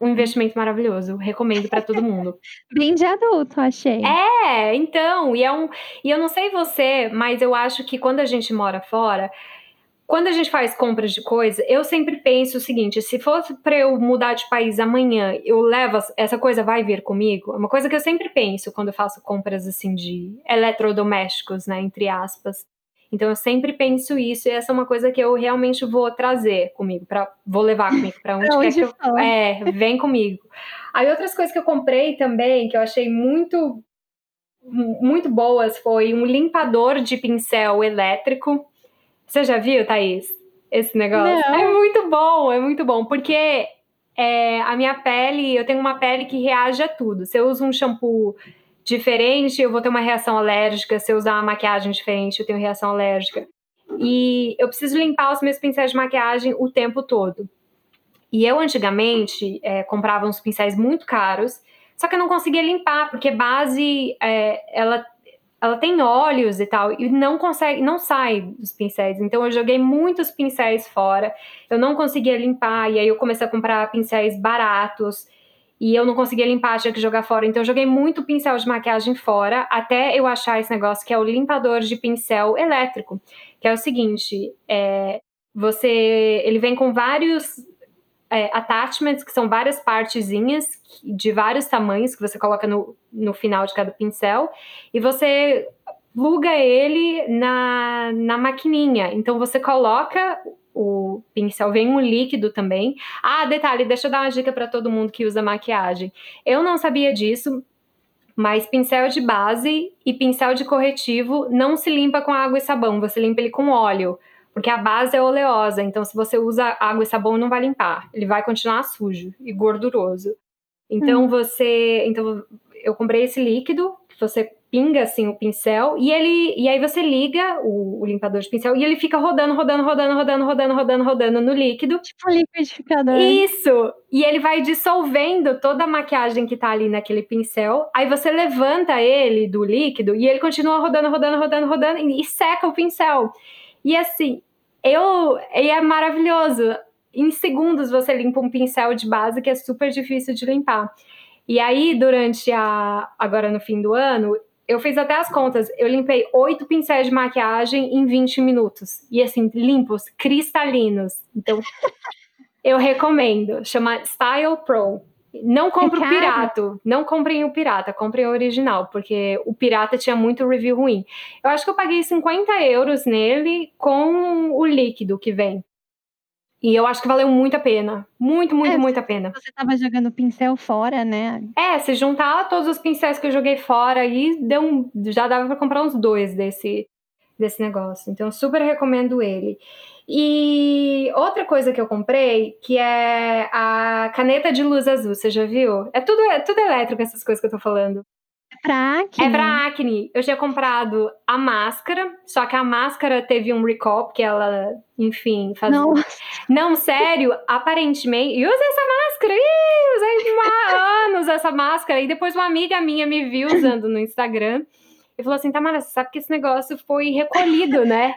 um investimento maravilhoso. Recomendo para todo mundo. Bem de adulto, achei. É, então, e é um. E eu não sei você, mas eu acho que quando a gente mora fora, quando a gente faz compras de coisa, eu sempre penso o seguinte: se fosse para eu mudar de país amanhã, eu levo essa coisa vai vir comigo? É uma coisa que eu sempre penso quando eu faço compras assim de eletrodomésticos, né, entre aspas. Então eu sempre penso isso e essa é uma coisa que eu realmente vou trazer comigo, para vou levar comigo para onde, onde quer que eu, é, vem comigo. Aí outras coisas que eu comprei também que eu achei muito muito boas foi um limpador de pincel elétrico. Você já viu, Thaís? Esse negócio? Não. É muito bom, é muito bom, porque é, a minha pele, eu tenho uma pele que reage a tudo. Se eu uso um shampoo diferente, eu vou ter uma reação alérgica. Se eu usar uma maquiagem diferente, eu tenho reação alérgica. E eu preciso limpar os meus pincéis de maquiagem o tempo todo. E eu, antigamente, é, comprava uns pincéis muito caros, só que eu não conseguia limpar, porque base, é, ela, ela tem óleos e tal, e não consegue, não sai dos pincéis. Então, eu joguei muitos pincéis fora, eu não conseguia limpar, e aí eu comecei a comprar pincéis baratos, e eu não conseguia limpar, tinha que jogar fora. Então eu joguei muito pincel de maquiagem fora, até eu achar esse negócio que é o limpador de pincel elétrico, que é o seguinte, é, você, ele vem com vários é, attachments, que são várias partezinhas de vários tamanhos que você coloca no, no final de cada pincel, e você pluga ele na, na maquininha. Então você coloca o pincel vem um líquido também. Ah, detalhe, deixa eu dar uma dica para todo mundo que usa maquiagem. Eu não sabia disso, mas pincel de base e pincel de corretivo não se limpa com água e sabão, você limpa ele com óleo, porque a base é oleosa, então se você usa água e sabão não vai limpar, ele vai continuar sujo e gorduroso. Então hum. você, então eu comprei esse líquido, você pinga assim o pincel e ele e aí você liga o, o, limpador de pincel e ele fica rodando, rodando, rodando, rodando, rodando, rodando, rodando no líquido. Tipo liquidificador. Isso! E ele vai dissolvendo toda a maquiagem que tá ali naquele pincel. Aí você levanta ele do líquido e ele continua rodando, rodando, rodando, rodando e seca o pincel. E assim, eu e é maravilhoso. Em segundos você limpa um pincel de base que é super difícil de limpar. E aí, durante a. Agora no fim do ano, eu fiz até as contas. Eu limpei oito pincéis de maquiagem em 20 minutos. E assim, limpos, cristalinos. Então, eu recomendo. Chama Style Pro. Não compre é o pirata. Não comprem o pirata, comprem o original, porque o pirata tinha muito review ruim. Eu acho que eu paguei 50 euros nele com o líquido que vem. E eu acho que valeu muito a pena. Muito, muito, é, muito a pena. Você tava jogando pincel fora, né? É, se juntar todos os pincéis que eu joguei fora aí, deu um, já dava para comprar uns dois desse, desse negócio. Então, super recomendo ele. E outra coisa que eu comprei, que é a caneta de luz azul, você já viu? É tudo, é tudo elétrico essas coisas que eu tô falando pra acne. É pra acne. Eu tinha comprado a máscara, só que a máscara teve um recall, porque ela, enfim, fazia. Não, Não sério, aparentemente. E usei essa máscara! Ih, usei há anos essa máscara. E depois uma amiga minha me viu usando no Instagram e falou assim: Tamara, você sabe que esse negócio foi recolhido, né?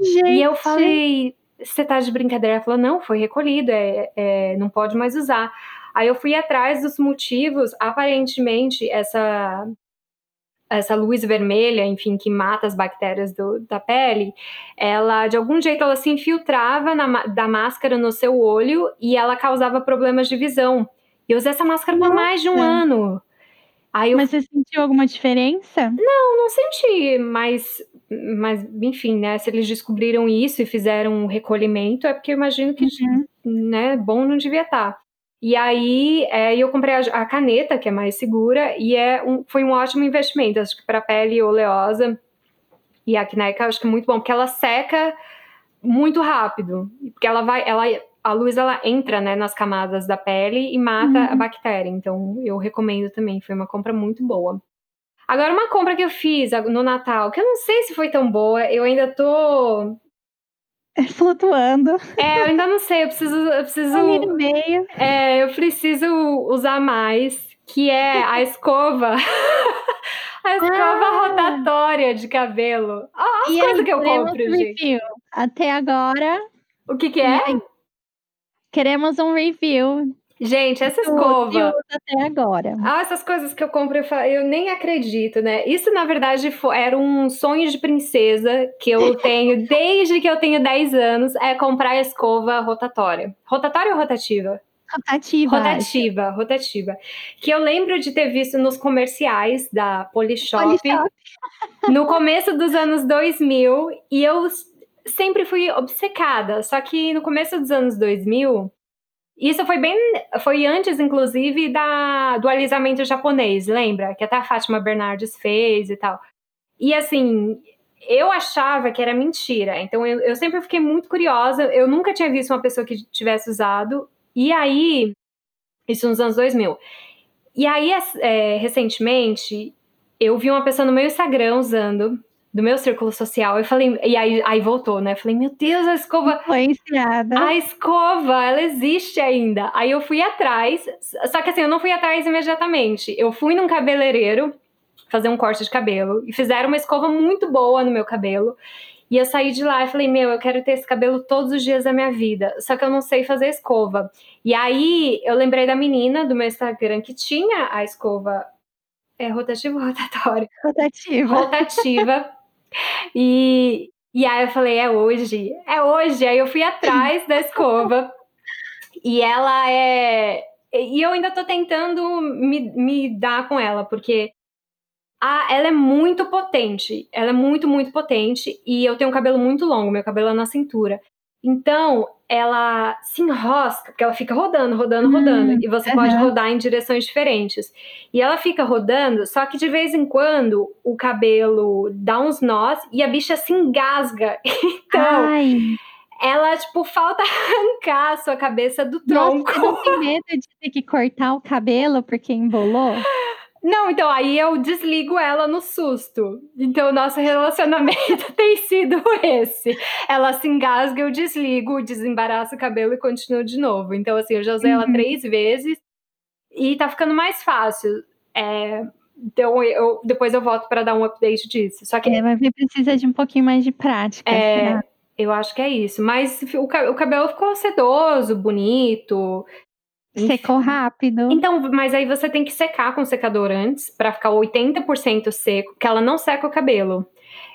Gente. E eu falei. Você tá de brincadeira? Ela falou: não, foi recolhido, é, é, não pode mais usar. Aí eu fui atrás dos motivos, aparentemente, essa essa luz vermelha, enfim, que mata as bactérias do, da pele, ela, de algum jeito, ela se infiltrava na, da máscara no seu olho e ela causava problemas de visão. E eu usei essa máscara por mais de um ano. Aí eu... Mas você sentiu alguma diferença? Não, não senti, mas, mas, enfim, né, se eles descobriram isso e fizeram um recolhimento, é porque eu imagino que, uhum. né, bom não devia estar. E aí é, eu comprei a, a, caneta, que é mais segura, e é um, foi um ótimo investimento. Acho que para pele oleosa e acneica, né, acho que é muito bom, porque ela seca muito rápido. Porque ela vai, ela, a luz ela entra né, nas camadas da pele e mata uhum. a bactéria. Então eu recomendo também, foi uma compra muito boa. Agora, uma compra que eu fiz no Natal, que eu não sei se foi tão boa, eu ainda tô flutuando. É, eu ainda não sei, eu preciso. Eu preciso Um e meio. é, eu preciso usar mais, que é a escova. a escova Ah. rotatória de cabelo. Ah, as E coisas que eu compro, gente. review. Até agora, O que que é? aí? Queremos um review Gente, essa escova. até agora. Ah, essas coisas que eu compro, eu, fa- eu nem acredito, né? Isso, na verdade, fo- era um sonho de princesa que eu tenho desde que eu tenho 10 anos, é comprar a escova rotatória. Rotatória ou rotativa? Rotativa. acho. Rotativa, rotativa. Que eu lembro de ter visto nos comerciais da Polishop, Polishop. no começo dos anos 2000, e eu sempre fui obcecada. Só que no começo dos anos 2000, isso foi bem, foi antes, inclusive, da, do alisamento japonês, lembra? Que até a Fátima Bernardes fez e tal. E assim, eu achava que era mentira. Então eu, eu sempre fiquei muito curiosa. Eu nunca tinha visto uma pessoa que tivesse usado. E aí, isso nos anos 2000. E aí, é, recentemente, eu vi uma pessoa no meu Instagram usando, do meu círculo social. Eu falei, e aí, aí voltou, né? Eu falei, meu Deus, a escova. Influenciada. A escova, ela existe ainda. Aí eu fui atrás, só que assim, eu não fui atrás imediatamente. Eu fui num cabeleireiro fazer um corte de cabelo e fizeram uma escova muito boa no meu cabelo. E eu saí de lá e falei, meu, eu quero ter esse cabelo todos os dias da minha vida. Só que eu não sei fazer escova. E aí eu lembrei da menina do meu Instagram que tinha a escova. É rotativa ou rotatória? Rotativa. rotativa. E, e aí eu falei, é hoje, é hoje. Aí eu fui atrás da escova. E ela é. E eu ainda tô tentando me, me dar com ela, porque a, ela é muito potente. Ela é muito, muito potente. E eu tenho um cabelo muito longo, meu cabelo é na cintura. Então, ela se enrosca, porque ela fica rodando, rodando, Hum, rodando. E você pode rodar em direções diferentes. E ela fica rodando, só que de vez em quando o cabelo dá uns nós e a bicha se engasga. Então, Ai, ela, tipo, falta arrancar a sua cabeça do nossa, tronco. você não tem medo de ter que cortar o cabelo porque embolou? Não, então aí eu desligo ela no susto. Então o nosso relacionamento tem sido esse. Ela se engasga, eu desligo, desembaraço o cabelo e continuo de novo. Então, assim, eu já usei ela Uhum. três vezes e tá ficando mais fácil. É, então eu, depois eu volto pra dar um update disso. Só que É, mas precisa de um pouquinho mais de prática. É, será? eu acho que é isso. Mas o, o cabelo ficou sedoso, bonito. Secou rápido. Então, mas aí você tem que secar com secador antes pra ficar 80% seco, porque ela não seca o cabelo.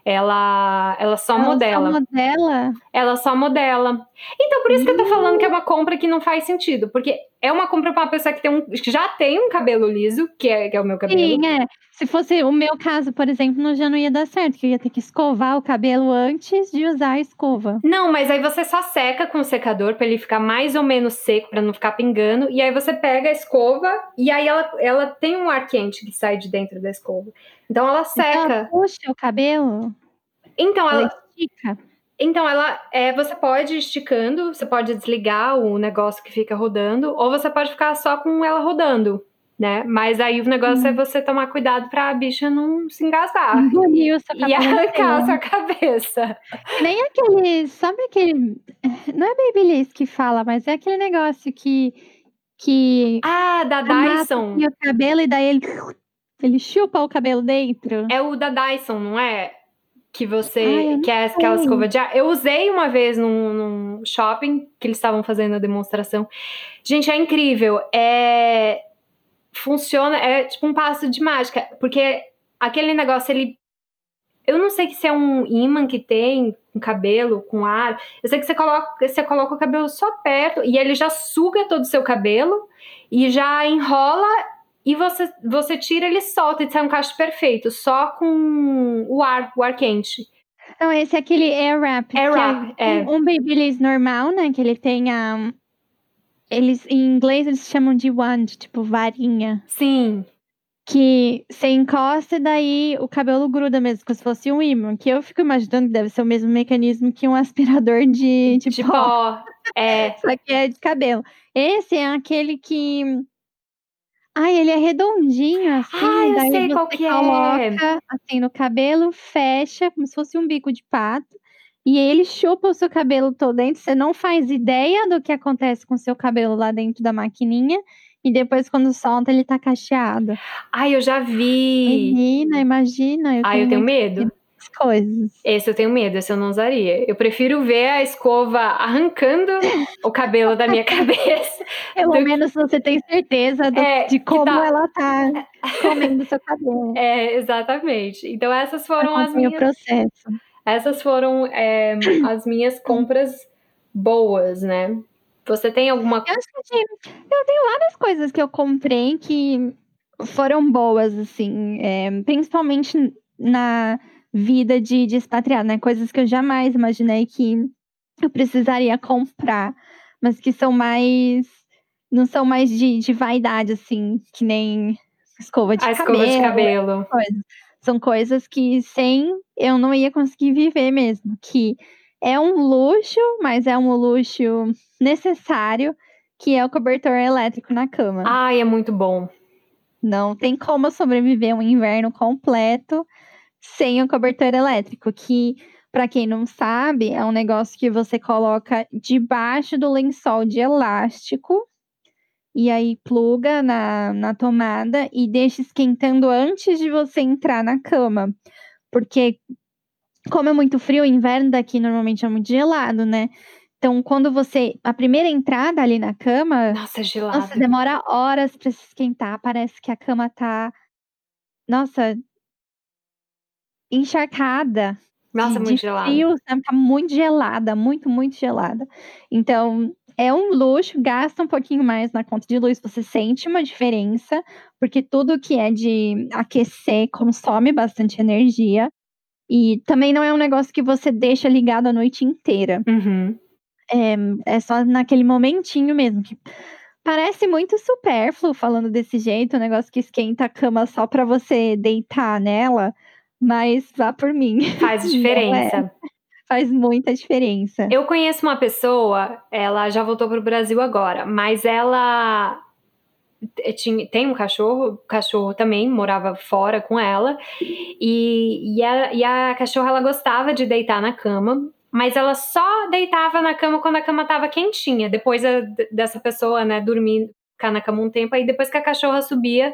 Ela, ela só Ela modela. Só modela? Ela só modela. Então, por isso que eu tô falando que é uma compra que não faz sentido. Porque é uma compra pra uma pessoa que, tem um, que já tem um cabelo liso, que é, que é o meu cabelo. Sim, é. Se fosse o meu caso, por exemplo, não- já não ia dar certo, que eu ia ter que escovar o cabelo antes de usar a escova. Não, mas aí você só seca com o secador pra ele ficar mais ou menos seco, pra não ficar pingando. E aí você pega a escova e aí ela, ela tem um ar quente que sai de dentro da escova. Então ela Então, ela seca. puxa o cabelo, Então ela ela, estica. então ela é, você pode ir esticando, você pode desligar o negócio que fica rodando, ou você pode ficar só com ela rodando, né? Mas aí o negócio Hum. é você tomar cuidado pra bicha não se engasgar. E cabelo arrancar a sua cabeça. Nem aquele, sabe aquele, não é Babyliss que fala, mas é aquele negócio que que Ah, da Dyson. assim o cabelo e daí ele ele chupa o cabelo dentro. É o da Dyson, não é? Que você. Ai, que é aquela escova de ar. Eu usei uma vez num, num shopping que eles estavam fazendo a demonstração. Gente, é incrível. É. Funciona, é tipo um passo de mágica. Porque aquele negócio, ele. Eu não sei se é um imã que tem com cabelo, com ar. Eu sei que você coloca, você coloca o cabelo só perto e ele já suga todo o seu cabelo e já enrola e você, você tira, ele solta e sai um cacho perfeito, só com o ar, o ar quente. Não, esse é aquele air wrap. Air que wrap, é é. um, um Babyliss normal, né, que ele tem a eles em inglês eles chamam de wand, tipo varinha, Sim, que você encosta e daí o cabelo gruda mesmo, como se fosse um imã, que eu fico imaginando que deve ser o mesmo mecanismo que um aspirador de, de, de pó. pó. É, Só que é de cabelo. Esse é aquele que. Ai, ele é redondinho, assim. Ah, eu daí sei você qual que é. coloca assim no cabelo, fecha, como se fosse um bico de pato. E ele chupa o seu cabelo todo dentro, você não faz ideia do que acontece com o seu cabelo lá dentro da maquininha, e depois quando solta ele tá cacheado. Ai, eu já vi! Menina, imagina. Eu Ai, eu tenho medo coisas. Esse eu tenho medo, esse eu não usaria. Eu prefiro ver a escova arrancando o cabelo da minha cabeça. Pelo menos que... você tem certeza do, é, de como tá... ela tá comendo seu cabelo. É, exatamente. Então essas foram as minhas. processo. Essas foram é, as minhas compras boas, né? Você tem alguma coisa? Eu, eu tenho várias coisas que eu comprei que foram boas, assim, é, principalmente na vida de, de expatriado, né? Coisas que eu jamais imaginei que eu precisaria comprar, mas que são mais. Não são mais de, de vaidade, assim, que nem escova de A cabelo. Escova de cabelo. São coisas que sem eu não ia conseguir viver mesmo. Que é um luxo, mas é um luxo necessário, que é o cobertor elétrico na cama. Ai, é muito bom. Não tem como sobreviver um inverno completo sem o cobertor elétrico, que para quem não sabe, é um negócio que você coloca debaixo do lençol de elástico e aí pluga na, na tomada e deixa esquentando antes de você entrar na cama. Porque, como é muito frio, o inverno daqui normalmente é muito gelado, né? Então, quando você. A primeira entrada ali na cama. Nossa, é gelado. Nossa, demora horas para se esquentar. Parece que a cama tá. Nossa, encharcada. Nossa, de, muito gelada. Frio? Tá muito gelada, muito, muito gelada. Então, é um luxo, gasta um pouquinho mais na conta de luz, você sente uma diferença, porque tudo que é de aquecer consome bastante energia. E também não é um negócio que você deixa ligado a noite inteira. Uhum. É, é só naquele momentinho mesmo. Que parece muito supérfluo falando desse jeito, um negócio que esquenta a cama só para você deitar nela. Mas vá por mim. Faz é. diferença. Faz muita diferença. Eu conheço uma pessoa, ela já voltou para o Brasil agora, mas ela tinha, tem um cachorro, o cachorro também morava fora com ela, e, e, a, e a cachorra ela gostava de deitar na cama, mas ela só deitava na cama quando a cama estava quentinha, depois a, dessa pessoa, né, dormir, ficar na cama um tempo, aí depois que a cachorra subia,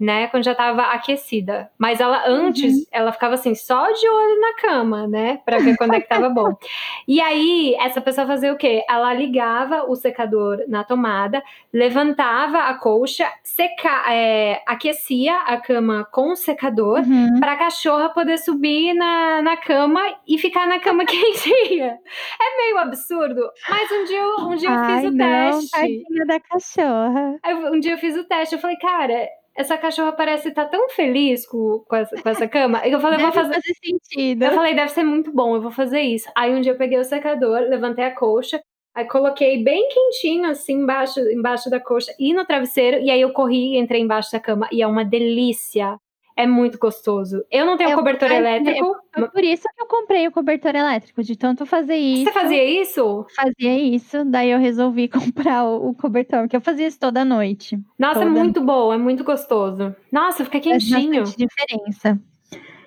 né, quando já estava aquecida. Mas ela antes, uhum. ela ficava assim, só de olho na cama, né, para ver quando é que tava bom. E aí, essa pessoa fazia o quê? Ela ligava o secador na tomada, levantava a colcha, seca, é, aquecia a cama com o secador uhum. para a cachorra poder subir na, na cama e ficar na cama quentinha. É meio absurdo, mas um dia, um dia eu fiz o não, teste. Tadinha da cachorra. um dia eu fiz o teste, eu falei, cara, essa cachorra parece estar tá tão feliz com, com, essa, com essa cama. Eu falei, deve vou fazer... fazer sentido. Eu falei, deve ser muito bom, eu vou fazer isso. Aí um dia eu peguei o secador, levantei a colcha, aí coloquei bem quentinho, assim, embaixo, embaixo da coxa e no travesseiro, e aí eu corri e entrei embaixo da cama. E é uma delícia. É muito gostoso. Eu não tenho é, cobertor elétrico. É, por isso que eu comprei o cobertor elétrico, de tanto fazer isso. Você fazia isso? Fazia isso, daí eu resolvi comprar o, o cobertor, porque eu fazia isso toda noite. Nossa, é toda... é muito bom, é muito gostoso. Nossa, fica quentinho. Faz diferença.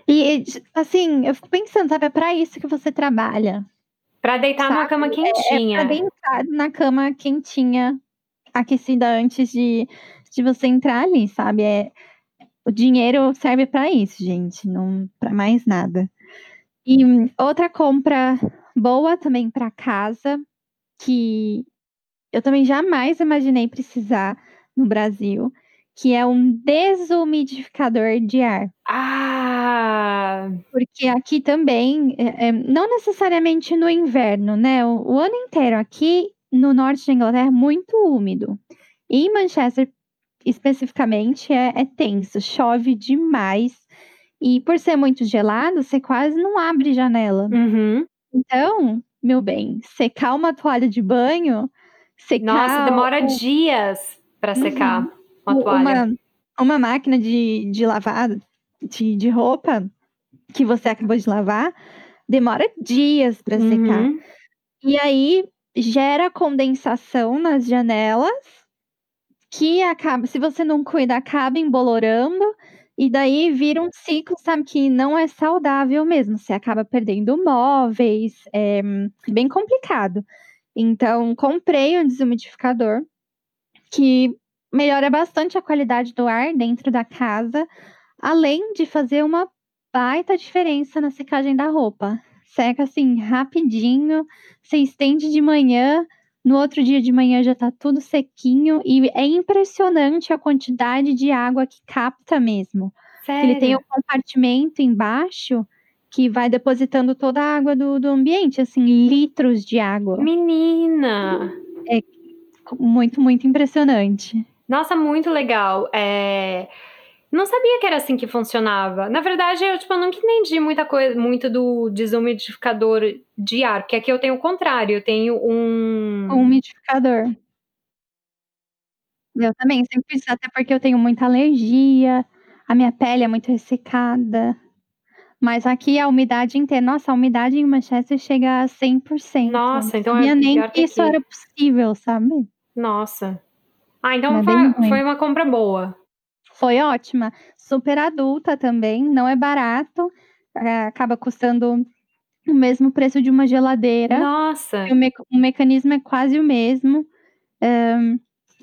E, assim, eu fico pensando, sabe, é pra isso que você trabalha. Pra deitar sabe? numa cama quentinha. É, é pra deitar na cama quentinha, aquecida antes de, de você entrar ali, sabe? É, o dinheiro serve para isso, gente, não para mais nada. E outra compra boa também para casa, que eu também jamais imaginei precisar no Brasil, que é um desumidificador de ar. Ah! Porque aqui também, é, é, não necessariamente no inverno, né? O, o, ano inteiro aqui no norte da Inglaterra é muito úmido. E em Manchester, especificamente é, é tenso, chove demais. E por ser muito gelado, você quase não abre janela. Uhum. Então, meu bem, secar uma toalha de banho, secar. Nossa, demora o... dias para secar uhum. uma toalha. Uma, uma máquina de, de lavar de, de roupa que você acabou de lavar, demora dias para uhum. secar. E aí gera condensação nas janelas que acaba, se você não cuida, acaba embolorando E daí vira um ciclo, sabe, que não é saudável mesmo, você acaba perdendo móveis, é bem complicado. Então comprei um desumidificador, que melhora bastante a qualidade do ar dentro da casa, além de fazer uma baita diferença na secagem da roupa. Seca, assim, rapidinho, você estende de manhã, no outro dia de manhã já tá tudo sequinho e é impressionante a quantidade de água que capta mesmo. Sério? Ele tem um compartimento embaixo que vai depositando toda a água do, do ambiente, assim, litros de água. Menina! É muito, muito impressionante. Nossa, muito legal. É... Não sabia que era assim que funcionava. Na verdade, eu, tipo, eu nunca entendi muita coisa, muito do desumidificador de ar, porque aqui eu tenho o contrário, eu tenho um. Um umidificador. Eu também sempre fiz, até porque eu tenho muita alergia, a minha pele é muito ressecada. Mas aqui a umidade inteira, nossa, a umidade em Manchester chega a 100%. Nossa, então é nem que isso aqui. era possível, sabe? Nossa. Ah, então É foi, foi uma compra boa. Foi ótima, super adulta também, não é barato, eh, acaba custando o mesmo preço de uma geladeira. Nossa. O, meca- o mecanismo é quase o mesmo, ahn,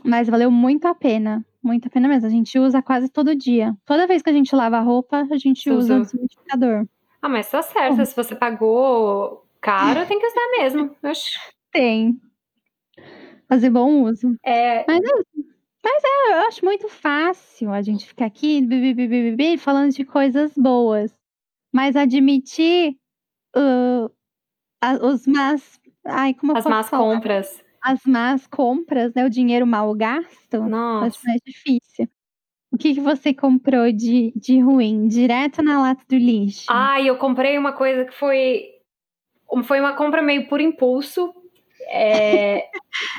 mas valeu muito a pena, muito a pena mesmo. A gente usa quase todo dia. Toda vez que a gente lava a roupa, a gente usa o desumidificador. Ah, mas tá certo. Se você pagou caro, tem que usar mesmo. Oxi. Tem. Fazer bom uso. É, Mas é, mas é, eu acho muito fácil a gente ficar aqui bi, bi, bi, falando de coisas boas. Mas admitir uh, a- os más. Ai, como as más falar? compras. As más compras, né? O dinheiro mal gasto. Acho Nossa. mais difícil. O que, que você comprou de, de ruim? Direto na lata do lixo. Ai, eu comprei uma coisa que foi. Foi uma compra meio por impulso. É,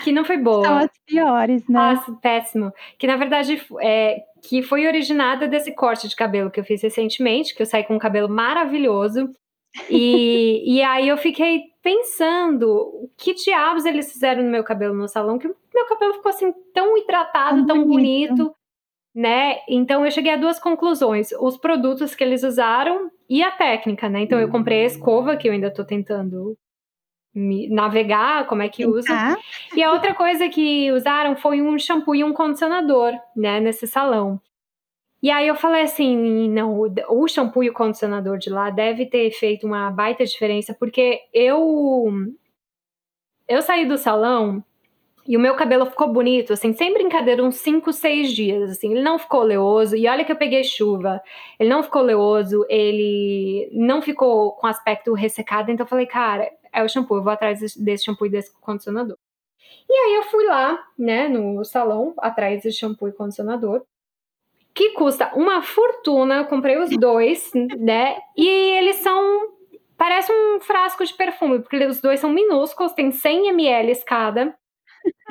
que não foi São boa. as piores, né? Nossa, péssimo. Que na verdade é, que foi originada desse corte de cabelo que eu fiz recentemente, que eu saí com um cabelo maravilhoso. E, e aí eu fiquei pensando o que diabos eles fizeram no meu cabelo no salão, que o meu cabelo ficou assim tão hidratado, Tão tão bonito. bonito, né? Então eu cheguei a duas conclusões: os produtos que eles usaram e a técnica, né? Então eu comprei a escova, que eu ainda tô tentando navegar, como é que usa. Tá? E a outra coisa que usaram foi um shampoo e um condicionador, né, nesse salão. E aí eu falei assim, não, o- o shampoo e o condicionador de lá deve ter feito uma baita diferença, porque eu eu saí do salão e o meu cabelo ficou bonito, assim, sem brincadeira, uns 5, 6 dias, assim. Ele não ficou oleoso, e olha que eu peguei chuva. Ele não ficou oleoso, ele não ficou com aspecto ressecado, então eu falei, cara, é o shampoo, eu vou atrás desse- shampoo e desse condicionador. E aí eu fui lá, né, no salão, atrás desse shampoo e condicionador, que custa uma fortuna, eu comprei os dois, né, e eles são, parece um frasco de perfume, porque os dois são minúsculos, tem 100 ml cada,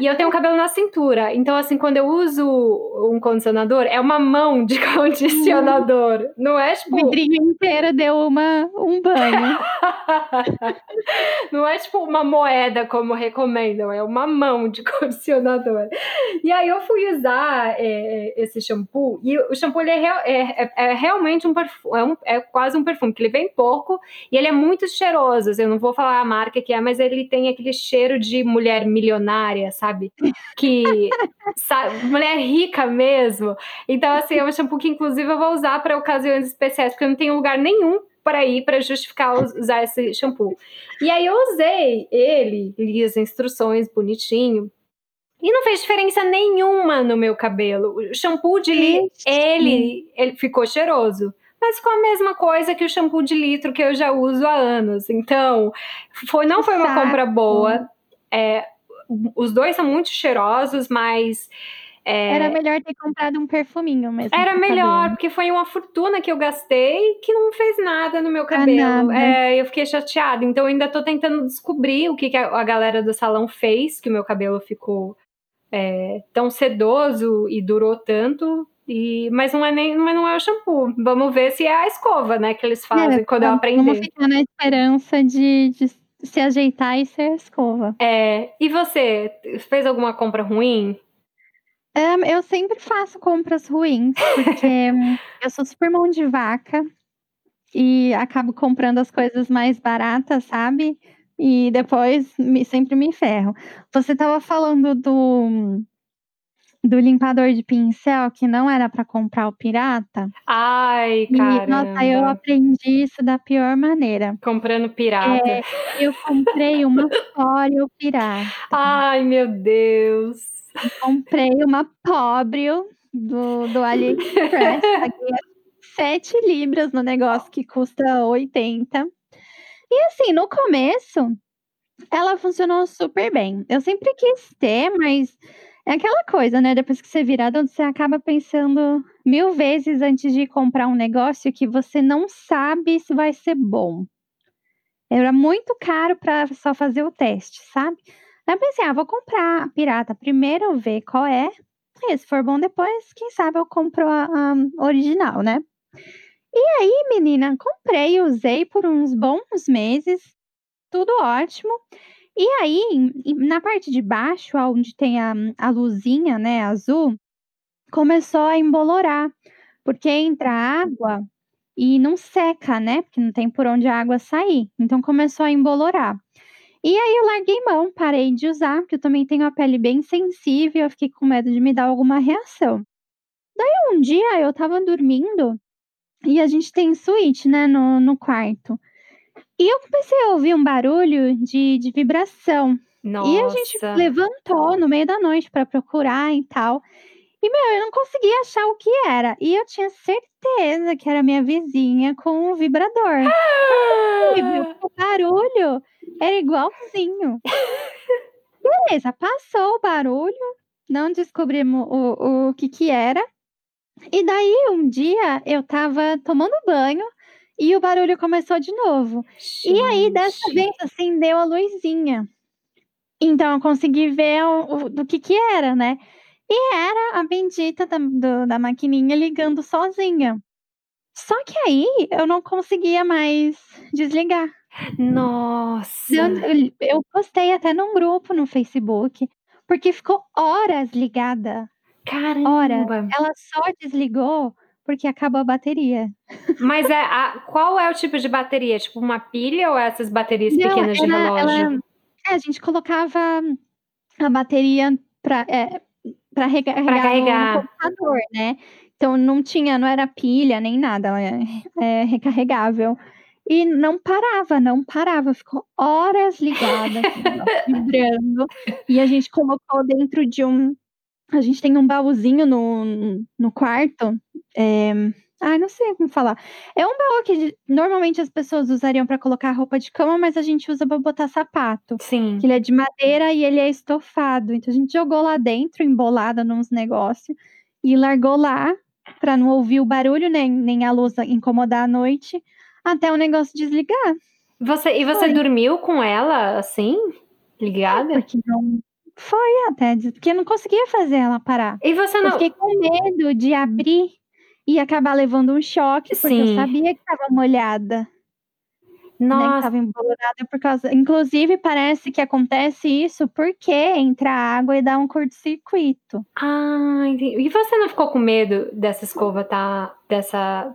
e eu tenho cabelo na cintura, então assim, quando eu uso um condicionador, é uma mão de condicionador, não é O tipo... vidrinho inteiro deu uma, um banho. Não é tipo uma moeda como recomendam, é uma mão de condicionador. E aí eu fui usar é, esse shampoo, e o shampoo ele é, real- é- é- é realmente um perfume, é, um- é quase um perfume, que ele vem pouco e ele é muito cheiroso. Eu não vou falar a marca que é, mas ele tem aquele cheiro de mulher milionária, sabe? Que. sabe, mulher rica mesmo. Então, assim, é um shampoo que, inclusive, eu vou usar para ocasiões especiais, porque eu não tenho lugar nenhum para ir para justificar us- usar esse shampoo. E aí eu usei ele, li as instruções bonitinho. E não fez diferença nenhuma no meu cabelo. O shampoo de li, Ixi. ele, ele ficou cheiroso. Mas ficou a mesma coisa que o shampoo de litro que eu já uso há anos. Então, foi, não foi uma compra boa. É, os dois são muito cheirosos, mas é, Era melhor ter comprado um perfuminho mesmo. era melhor, cabelo. porque foi uma fortuna que eu gastei que não fez nada no meu Pra cabelo. É, eu fiquei chateada. Então, eu ainda tô tentando descobrir o que, que a, a galera do salão fez, que o meu cabelo ficou é, tão sedoso e durou tanto. E, mas não é nem mas não é o shampoo. Vamos ver se é a escova, né, que eles fazem É, quando eu vamos- Vamos ficar na esperança de, de se ajeitar e ser escova. É, e você fez alguma compra ruim? É, eu sempre faço compras ruins, porque eu sou super mão de vaca e acabo comprando as coisas mais baratas, sabe? E depois me, sempre me ferro. Você estava falando do, do limpador de pincel que não era para comprar o pirata. Ai, cara. Nossa, eu aprendi isso da pior maneira. Comprando pirata. É, eu comprei uma Fóreo pirata. Ai, meu Deus. Eu comprei uma pobre do, do AliExpress. Paguei 7 libras no negócio que custa 80. E assim, no começo, ela funcionou super bem. Eu sempre quis ter, mas é aquela coisa, né? Depois que você vira adulto, você acaba pensando mil vezes antes de comprar um negócio que você não sabe se vai ser bom. Era muito caro para só fazer o teste, sabe? Aí eu pensei, ah, vou comprar a pirata primeiro, ver qual é. E se for bom depois, quem sabe eu compro a, a original, né? E aí, menina, comprei, usei por uns bons meses, tudo ótimo. E aí, na parte de baixo, onde tem a, a luzinha, né, azul, começou a embolorar, porque entra água e não seca, né? Porque não tem por onde a água sair. Então começou a embolorar. E aí eu larguei mão, parei de usar, porque eu também tenho a pele bem sensível, eu fiquei com medo de me dar alguma reação. Daí um dia eu tava dormindo e a gente tem suíte, né, no, no quarto. E eu comecei a ouvir um barulho de, de vibração. Nossa. E a gente levantou no meio da noite para procurar e tal. E, meu, eu não conseguia achar o que era. E eu tinha certeza que era minha vizinha com o vibrador. Ah! o barulho era igualzinho. Beleza, passou o barulho, não descobrimos o, o que que era. E daí, um dia, eu tava tomando banho e o barulho começou de novo. Gente. E aí, dessa vez, acendeu a luzinha. Então, eu consegui ver o, o, do que que era, né? E era a bendita da, do, da maquininha ligando sozinha. Só que aí, eu não conseguia mais desligar. Nossa! Eu, eu postei até num grupo no Facebook, porque ficou horas ligada. Caramba! Horas. Ela só desligou porque acabou a bateria. Mas é a, qual é o tipo de bateria? Tipo uma pilha ou essas baterias Não, pequenas de relógio? Ela, é, a gente colocava a bateria para é, para recarregar carregar. no computador, né? Então não tinha, não era pilha nem nada, ela é, é recarregável. E não parava, não parava, ficou horas ligada, assim, vibrando. E a gente colocou dentro de um a gente tem um baúzinho no, no quarto. É... Ai, não sei como falar. É um baú que normalmente as pessoas usariam para colocar roupa de cama, mas a gente usa para botar sapato. Sim. Que ele é de madeira e ele é estofado. Então a gente jogou lá dentro, embolada nos negócios, e largou lá para não ouvir o barulho nem, nem a luz incomodar à noite, até o negócio desligar. Você, e você Foi. dormiu com ela assim? Ligada? É porque não, foi até, porque eu não conseguia fazer ela parar. E você não. Eu fiquei com medo de abrir e acabar levando um choque, porque Sim. eu sabia que estava molhada. Nossa. Né, que estava embolorada por causa. Inclusive, parece que acontece isso porque entra água e dá um curto-circuito. Ah, entendi. E você não ficou com medo dessa escova tá. dessa.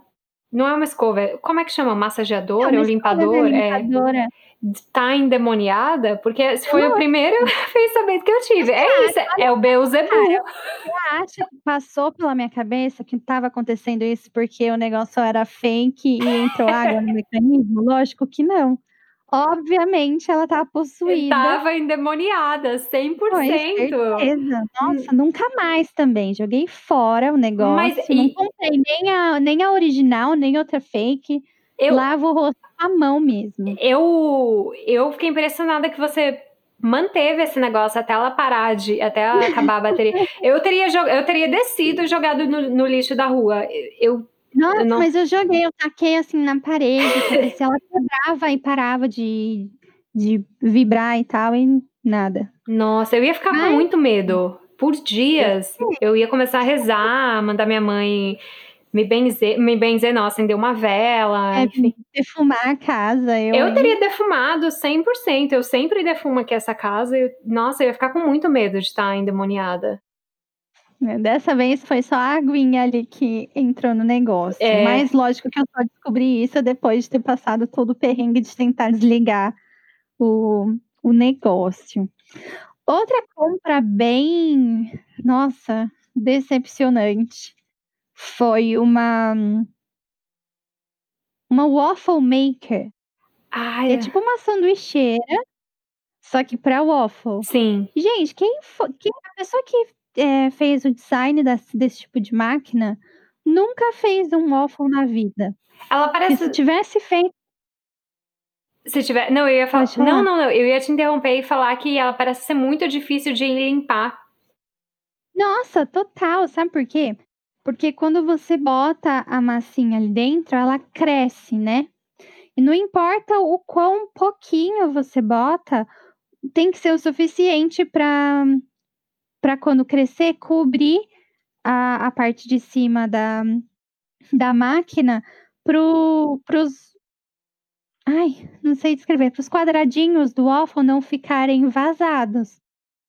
Não é uma escova, como é que chama? Massageadora é ou limpador? É. Limpadora. É tá endemoniada, porque foi não, o primeiro pensamento que eu tive. É isso, é o Beuzebu. Você acha que passou pela minha cabeça que estava acontecendo isso porque o negócio era fake e entrou água no mecanismo? Lógico que não. Obviamente ela estava possuída. Estava endemoniada, 100%. Foi, certeza. Nossa, hum. nunca mais também. Joguei fora o negócio. Mas, não e... comprei nem a, nem a original, nem outra fake. Eu lavo o rosto com a mão mesmo. Eu, eu fiquei impressionada que você manteve esse negócio até ela parar de. até ela acabar a bateria. eu, teria, eu teria descido e jogado no, no lixo da rua. Eu. Nossa, eu não... mas eu joguei, eu taquei assim na parede, se ela quebrava e parava de, de vibrar e tal, e nada. Nossa, eu ia ficar com muito medo. Por dias, eu ia começar a rezar, mandar minha mãe me benzer, me benzer não, acender uma vela, é, enfim. Defumar a casa. Eu, eu teria defumado 100%, eu sempre defumo aqui essa casa. Eu, nossa, eu ia ficar com muito medo de estar endemoniada. Dessa vez foi só a aguinha ali que entrou no negócio. É. Mas lógico que eu só descobri isso depois de ter passado todo o perrengue de tentar desligar o, o negócio. Outra compra bem, nossa, decepcionante foi uma uma waffle maker. Ai, É tipo uma sanduicheira, só que para waffle. sim. Gente, quem fo quem a pessoa que, eh, fez o design desse desse tipo de máquina, nunca fez um waffle na vida. Ela parece se tivesse feito se tiver não, eu ia falar falar. não, não, não, eu ia te interromper e falar que ela parece ser muito difícil de limpar. Nossa, total, sabe por quê? Porque quando você bota a massinha ali dentro, ela cresce, né. E não importa o quão pouquinho você bota, tem que ser o suficiente pra pra quando crescer, cobrir a a parte de cima da da máquina para para os ai, não sei descrever, para os quadradinhos do waffle não ficarem vazados.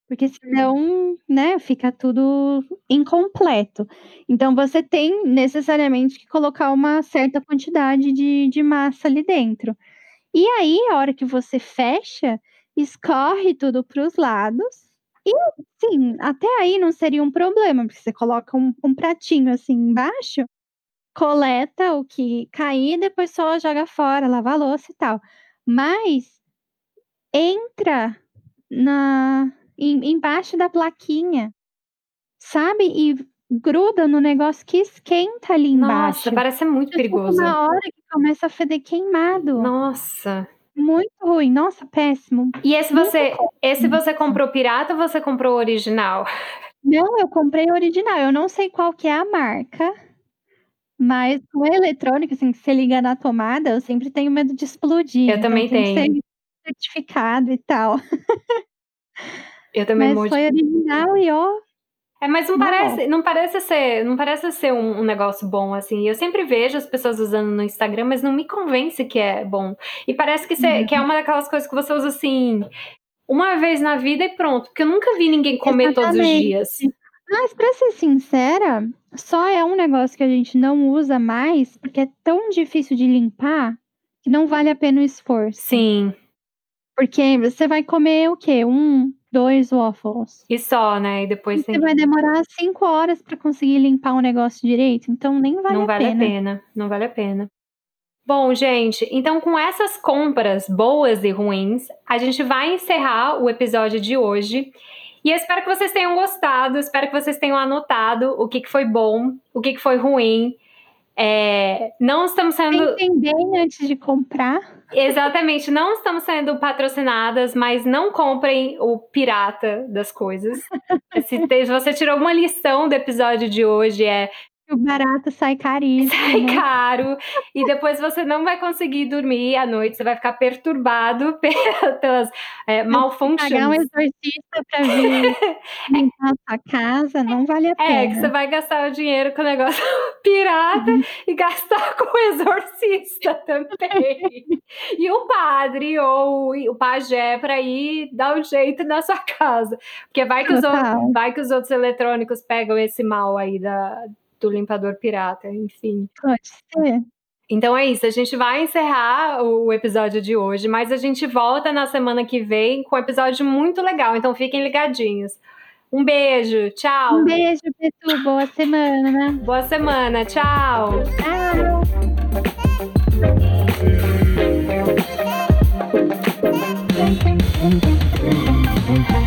Porque senão, né, fica tudo incompleto. Então você tem necessariamente que colocar uma certa quantidade de de massa ali dentro. E aí, a hora que você fecha, escorre tudo para os lados e, assim, até aí não seria um problema, porque você coloca um um pratinho, assim, embaixo, coleta o que cair e depois só joga fora, lava a louça e tal. Mas entra na em embaixo da plaquinha, sabe, e gruda no negócio que esquenta ali embaixo. Nossa, parece muito chega perigoso. uma hora que começa a feder queimado. Nossa. Muito ruim, nossa, péssimo. E esse você esse você comprou pirata ou você comprou o original? Não, eu comprei original, eu não sei qual que é a marca, mas o eletrônico, assim, que você liga na tomada, eu sempre tenho medo de explodir, Eu então também tenho. certificado e tal. Eu também Mas morro de foi original e ó É, mas não Não. parece não parece ser não parece ser um um negócio bom, assim. Eu sempre vejo as pessoas usando no Instagram, mas não me convence que é bom. E parece que você que é Uhum. uma daquelas coisas que você usa, assim, uma vez na vida e pronto, porque eu nunca vi ninguém comer todos os Exatamente. dias. Mas pra ser sincera, só é um negócio que a gente não usa mais, porque é tão difícil de limpar, que não vale a pena o esforço. Sim. Porque você vai comer o quê? 1, 2 waffles. E só, né, e E depois você tem vai demorar 5 horas pra conseguir limpar um negócio direito, então nem vale Não a vale a pena. pena, não vale a pena. Bom, gente, então com essas compras boas e ruins, a gente vai encerrar o episódio de hoje. E eu espero que vocês tenham gostado, espero que vocês tenham anotado o que que foi bom, o que que foi ruim. Eh, não estamos sendo bem antes de comprar. Exatamente, não estamos sendo patrocinadas, mas não comprem o pirata das coisas. Se você tirou uma lição do episódio de hoje é O barato sai caríssimo. sai caro, e depois você não vai conseguir dormir à noite, você vai ficar perturbado pe pelas, que pagar um exorcista pra vir limpar a sua casa, não vale a É, que você pena. vai gastar o dinheiro com o negócio pirata Uhum. e gastar com o exorcista também. E o padre ou o pajé pra ir dar um jeito na sua casa, porque vai que os vai que os outros eletrônicos pegam esse mal aí da do limpador pirata, enfim. Pode ser. Então é isso, a gente vai encerrar o episódio de hoje, mas a gente volta na semana que vem com um episódio muito legal, então fiquem ligadinhos. Um beijo, tchau. Um beijo, Petu, boa semana. Boa semana, tchau. Tchau.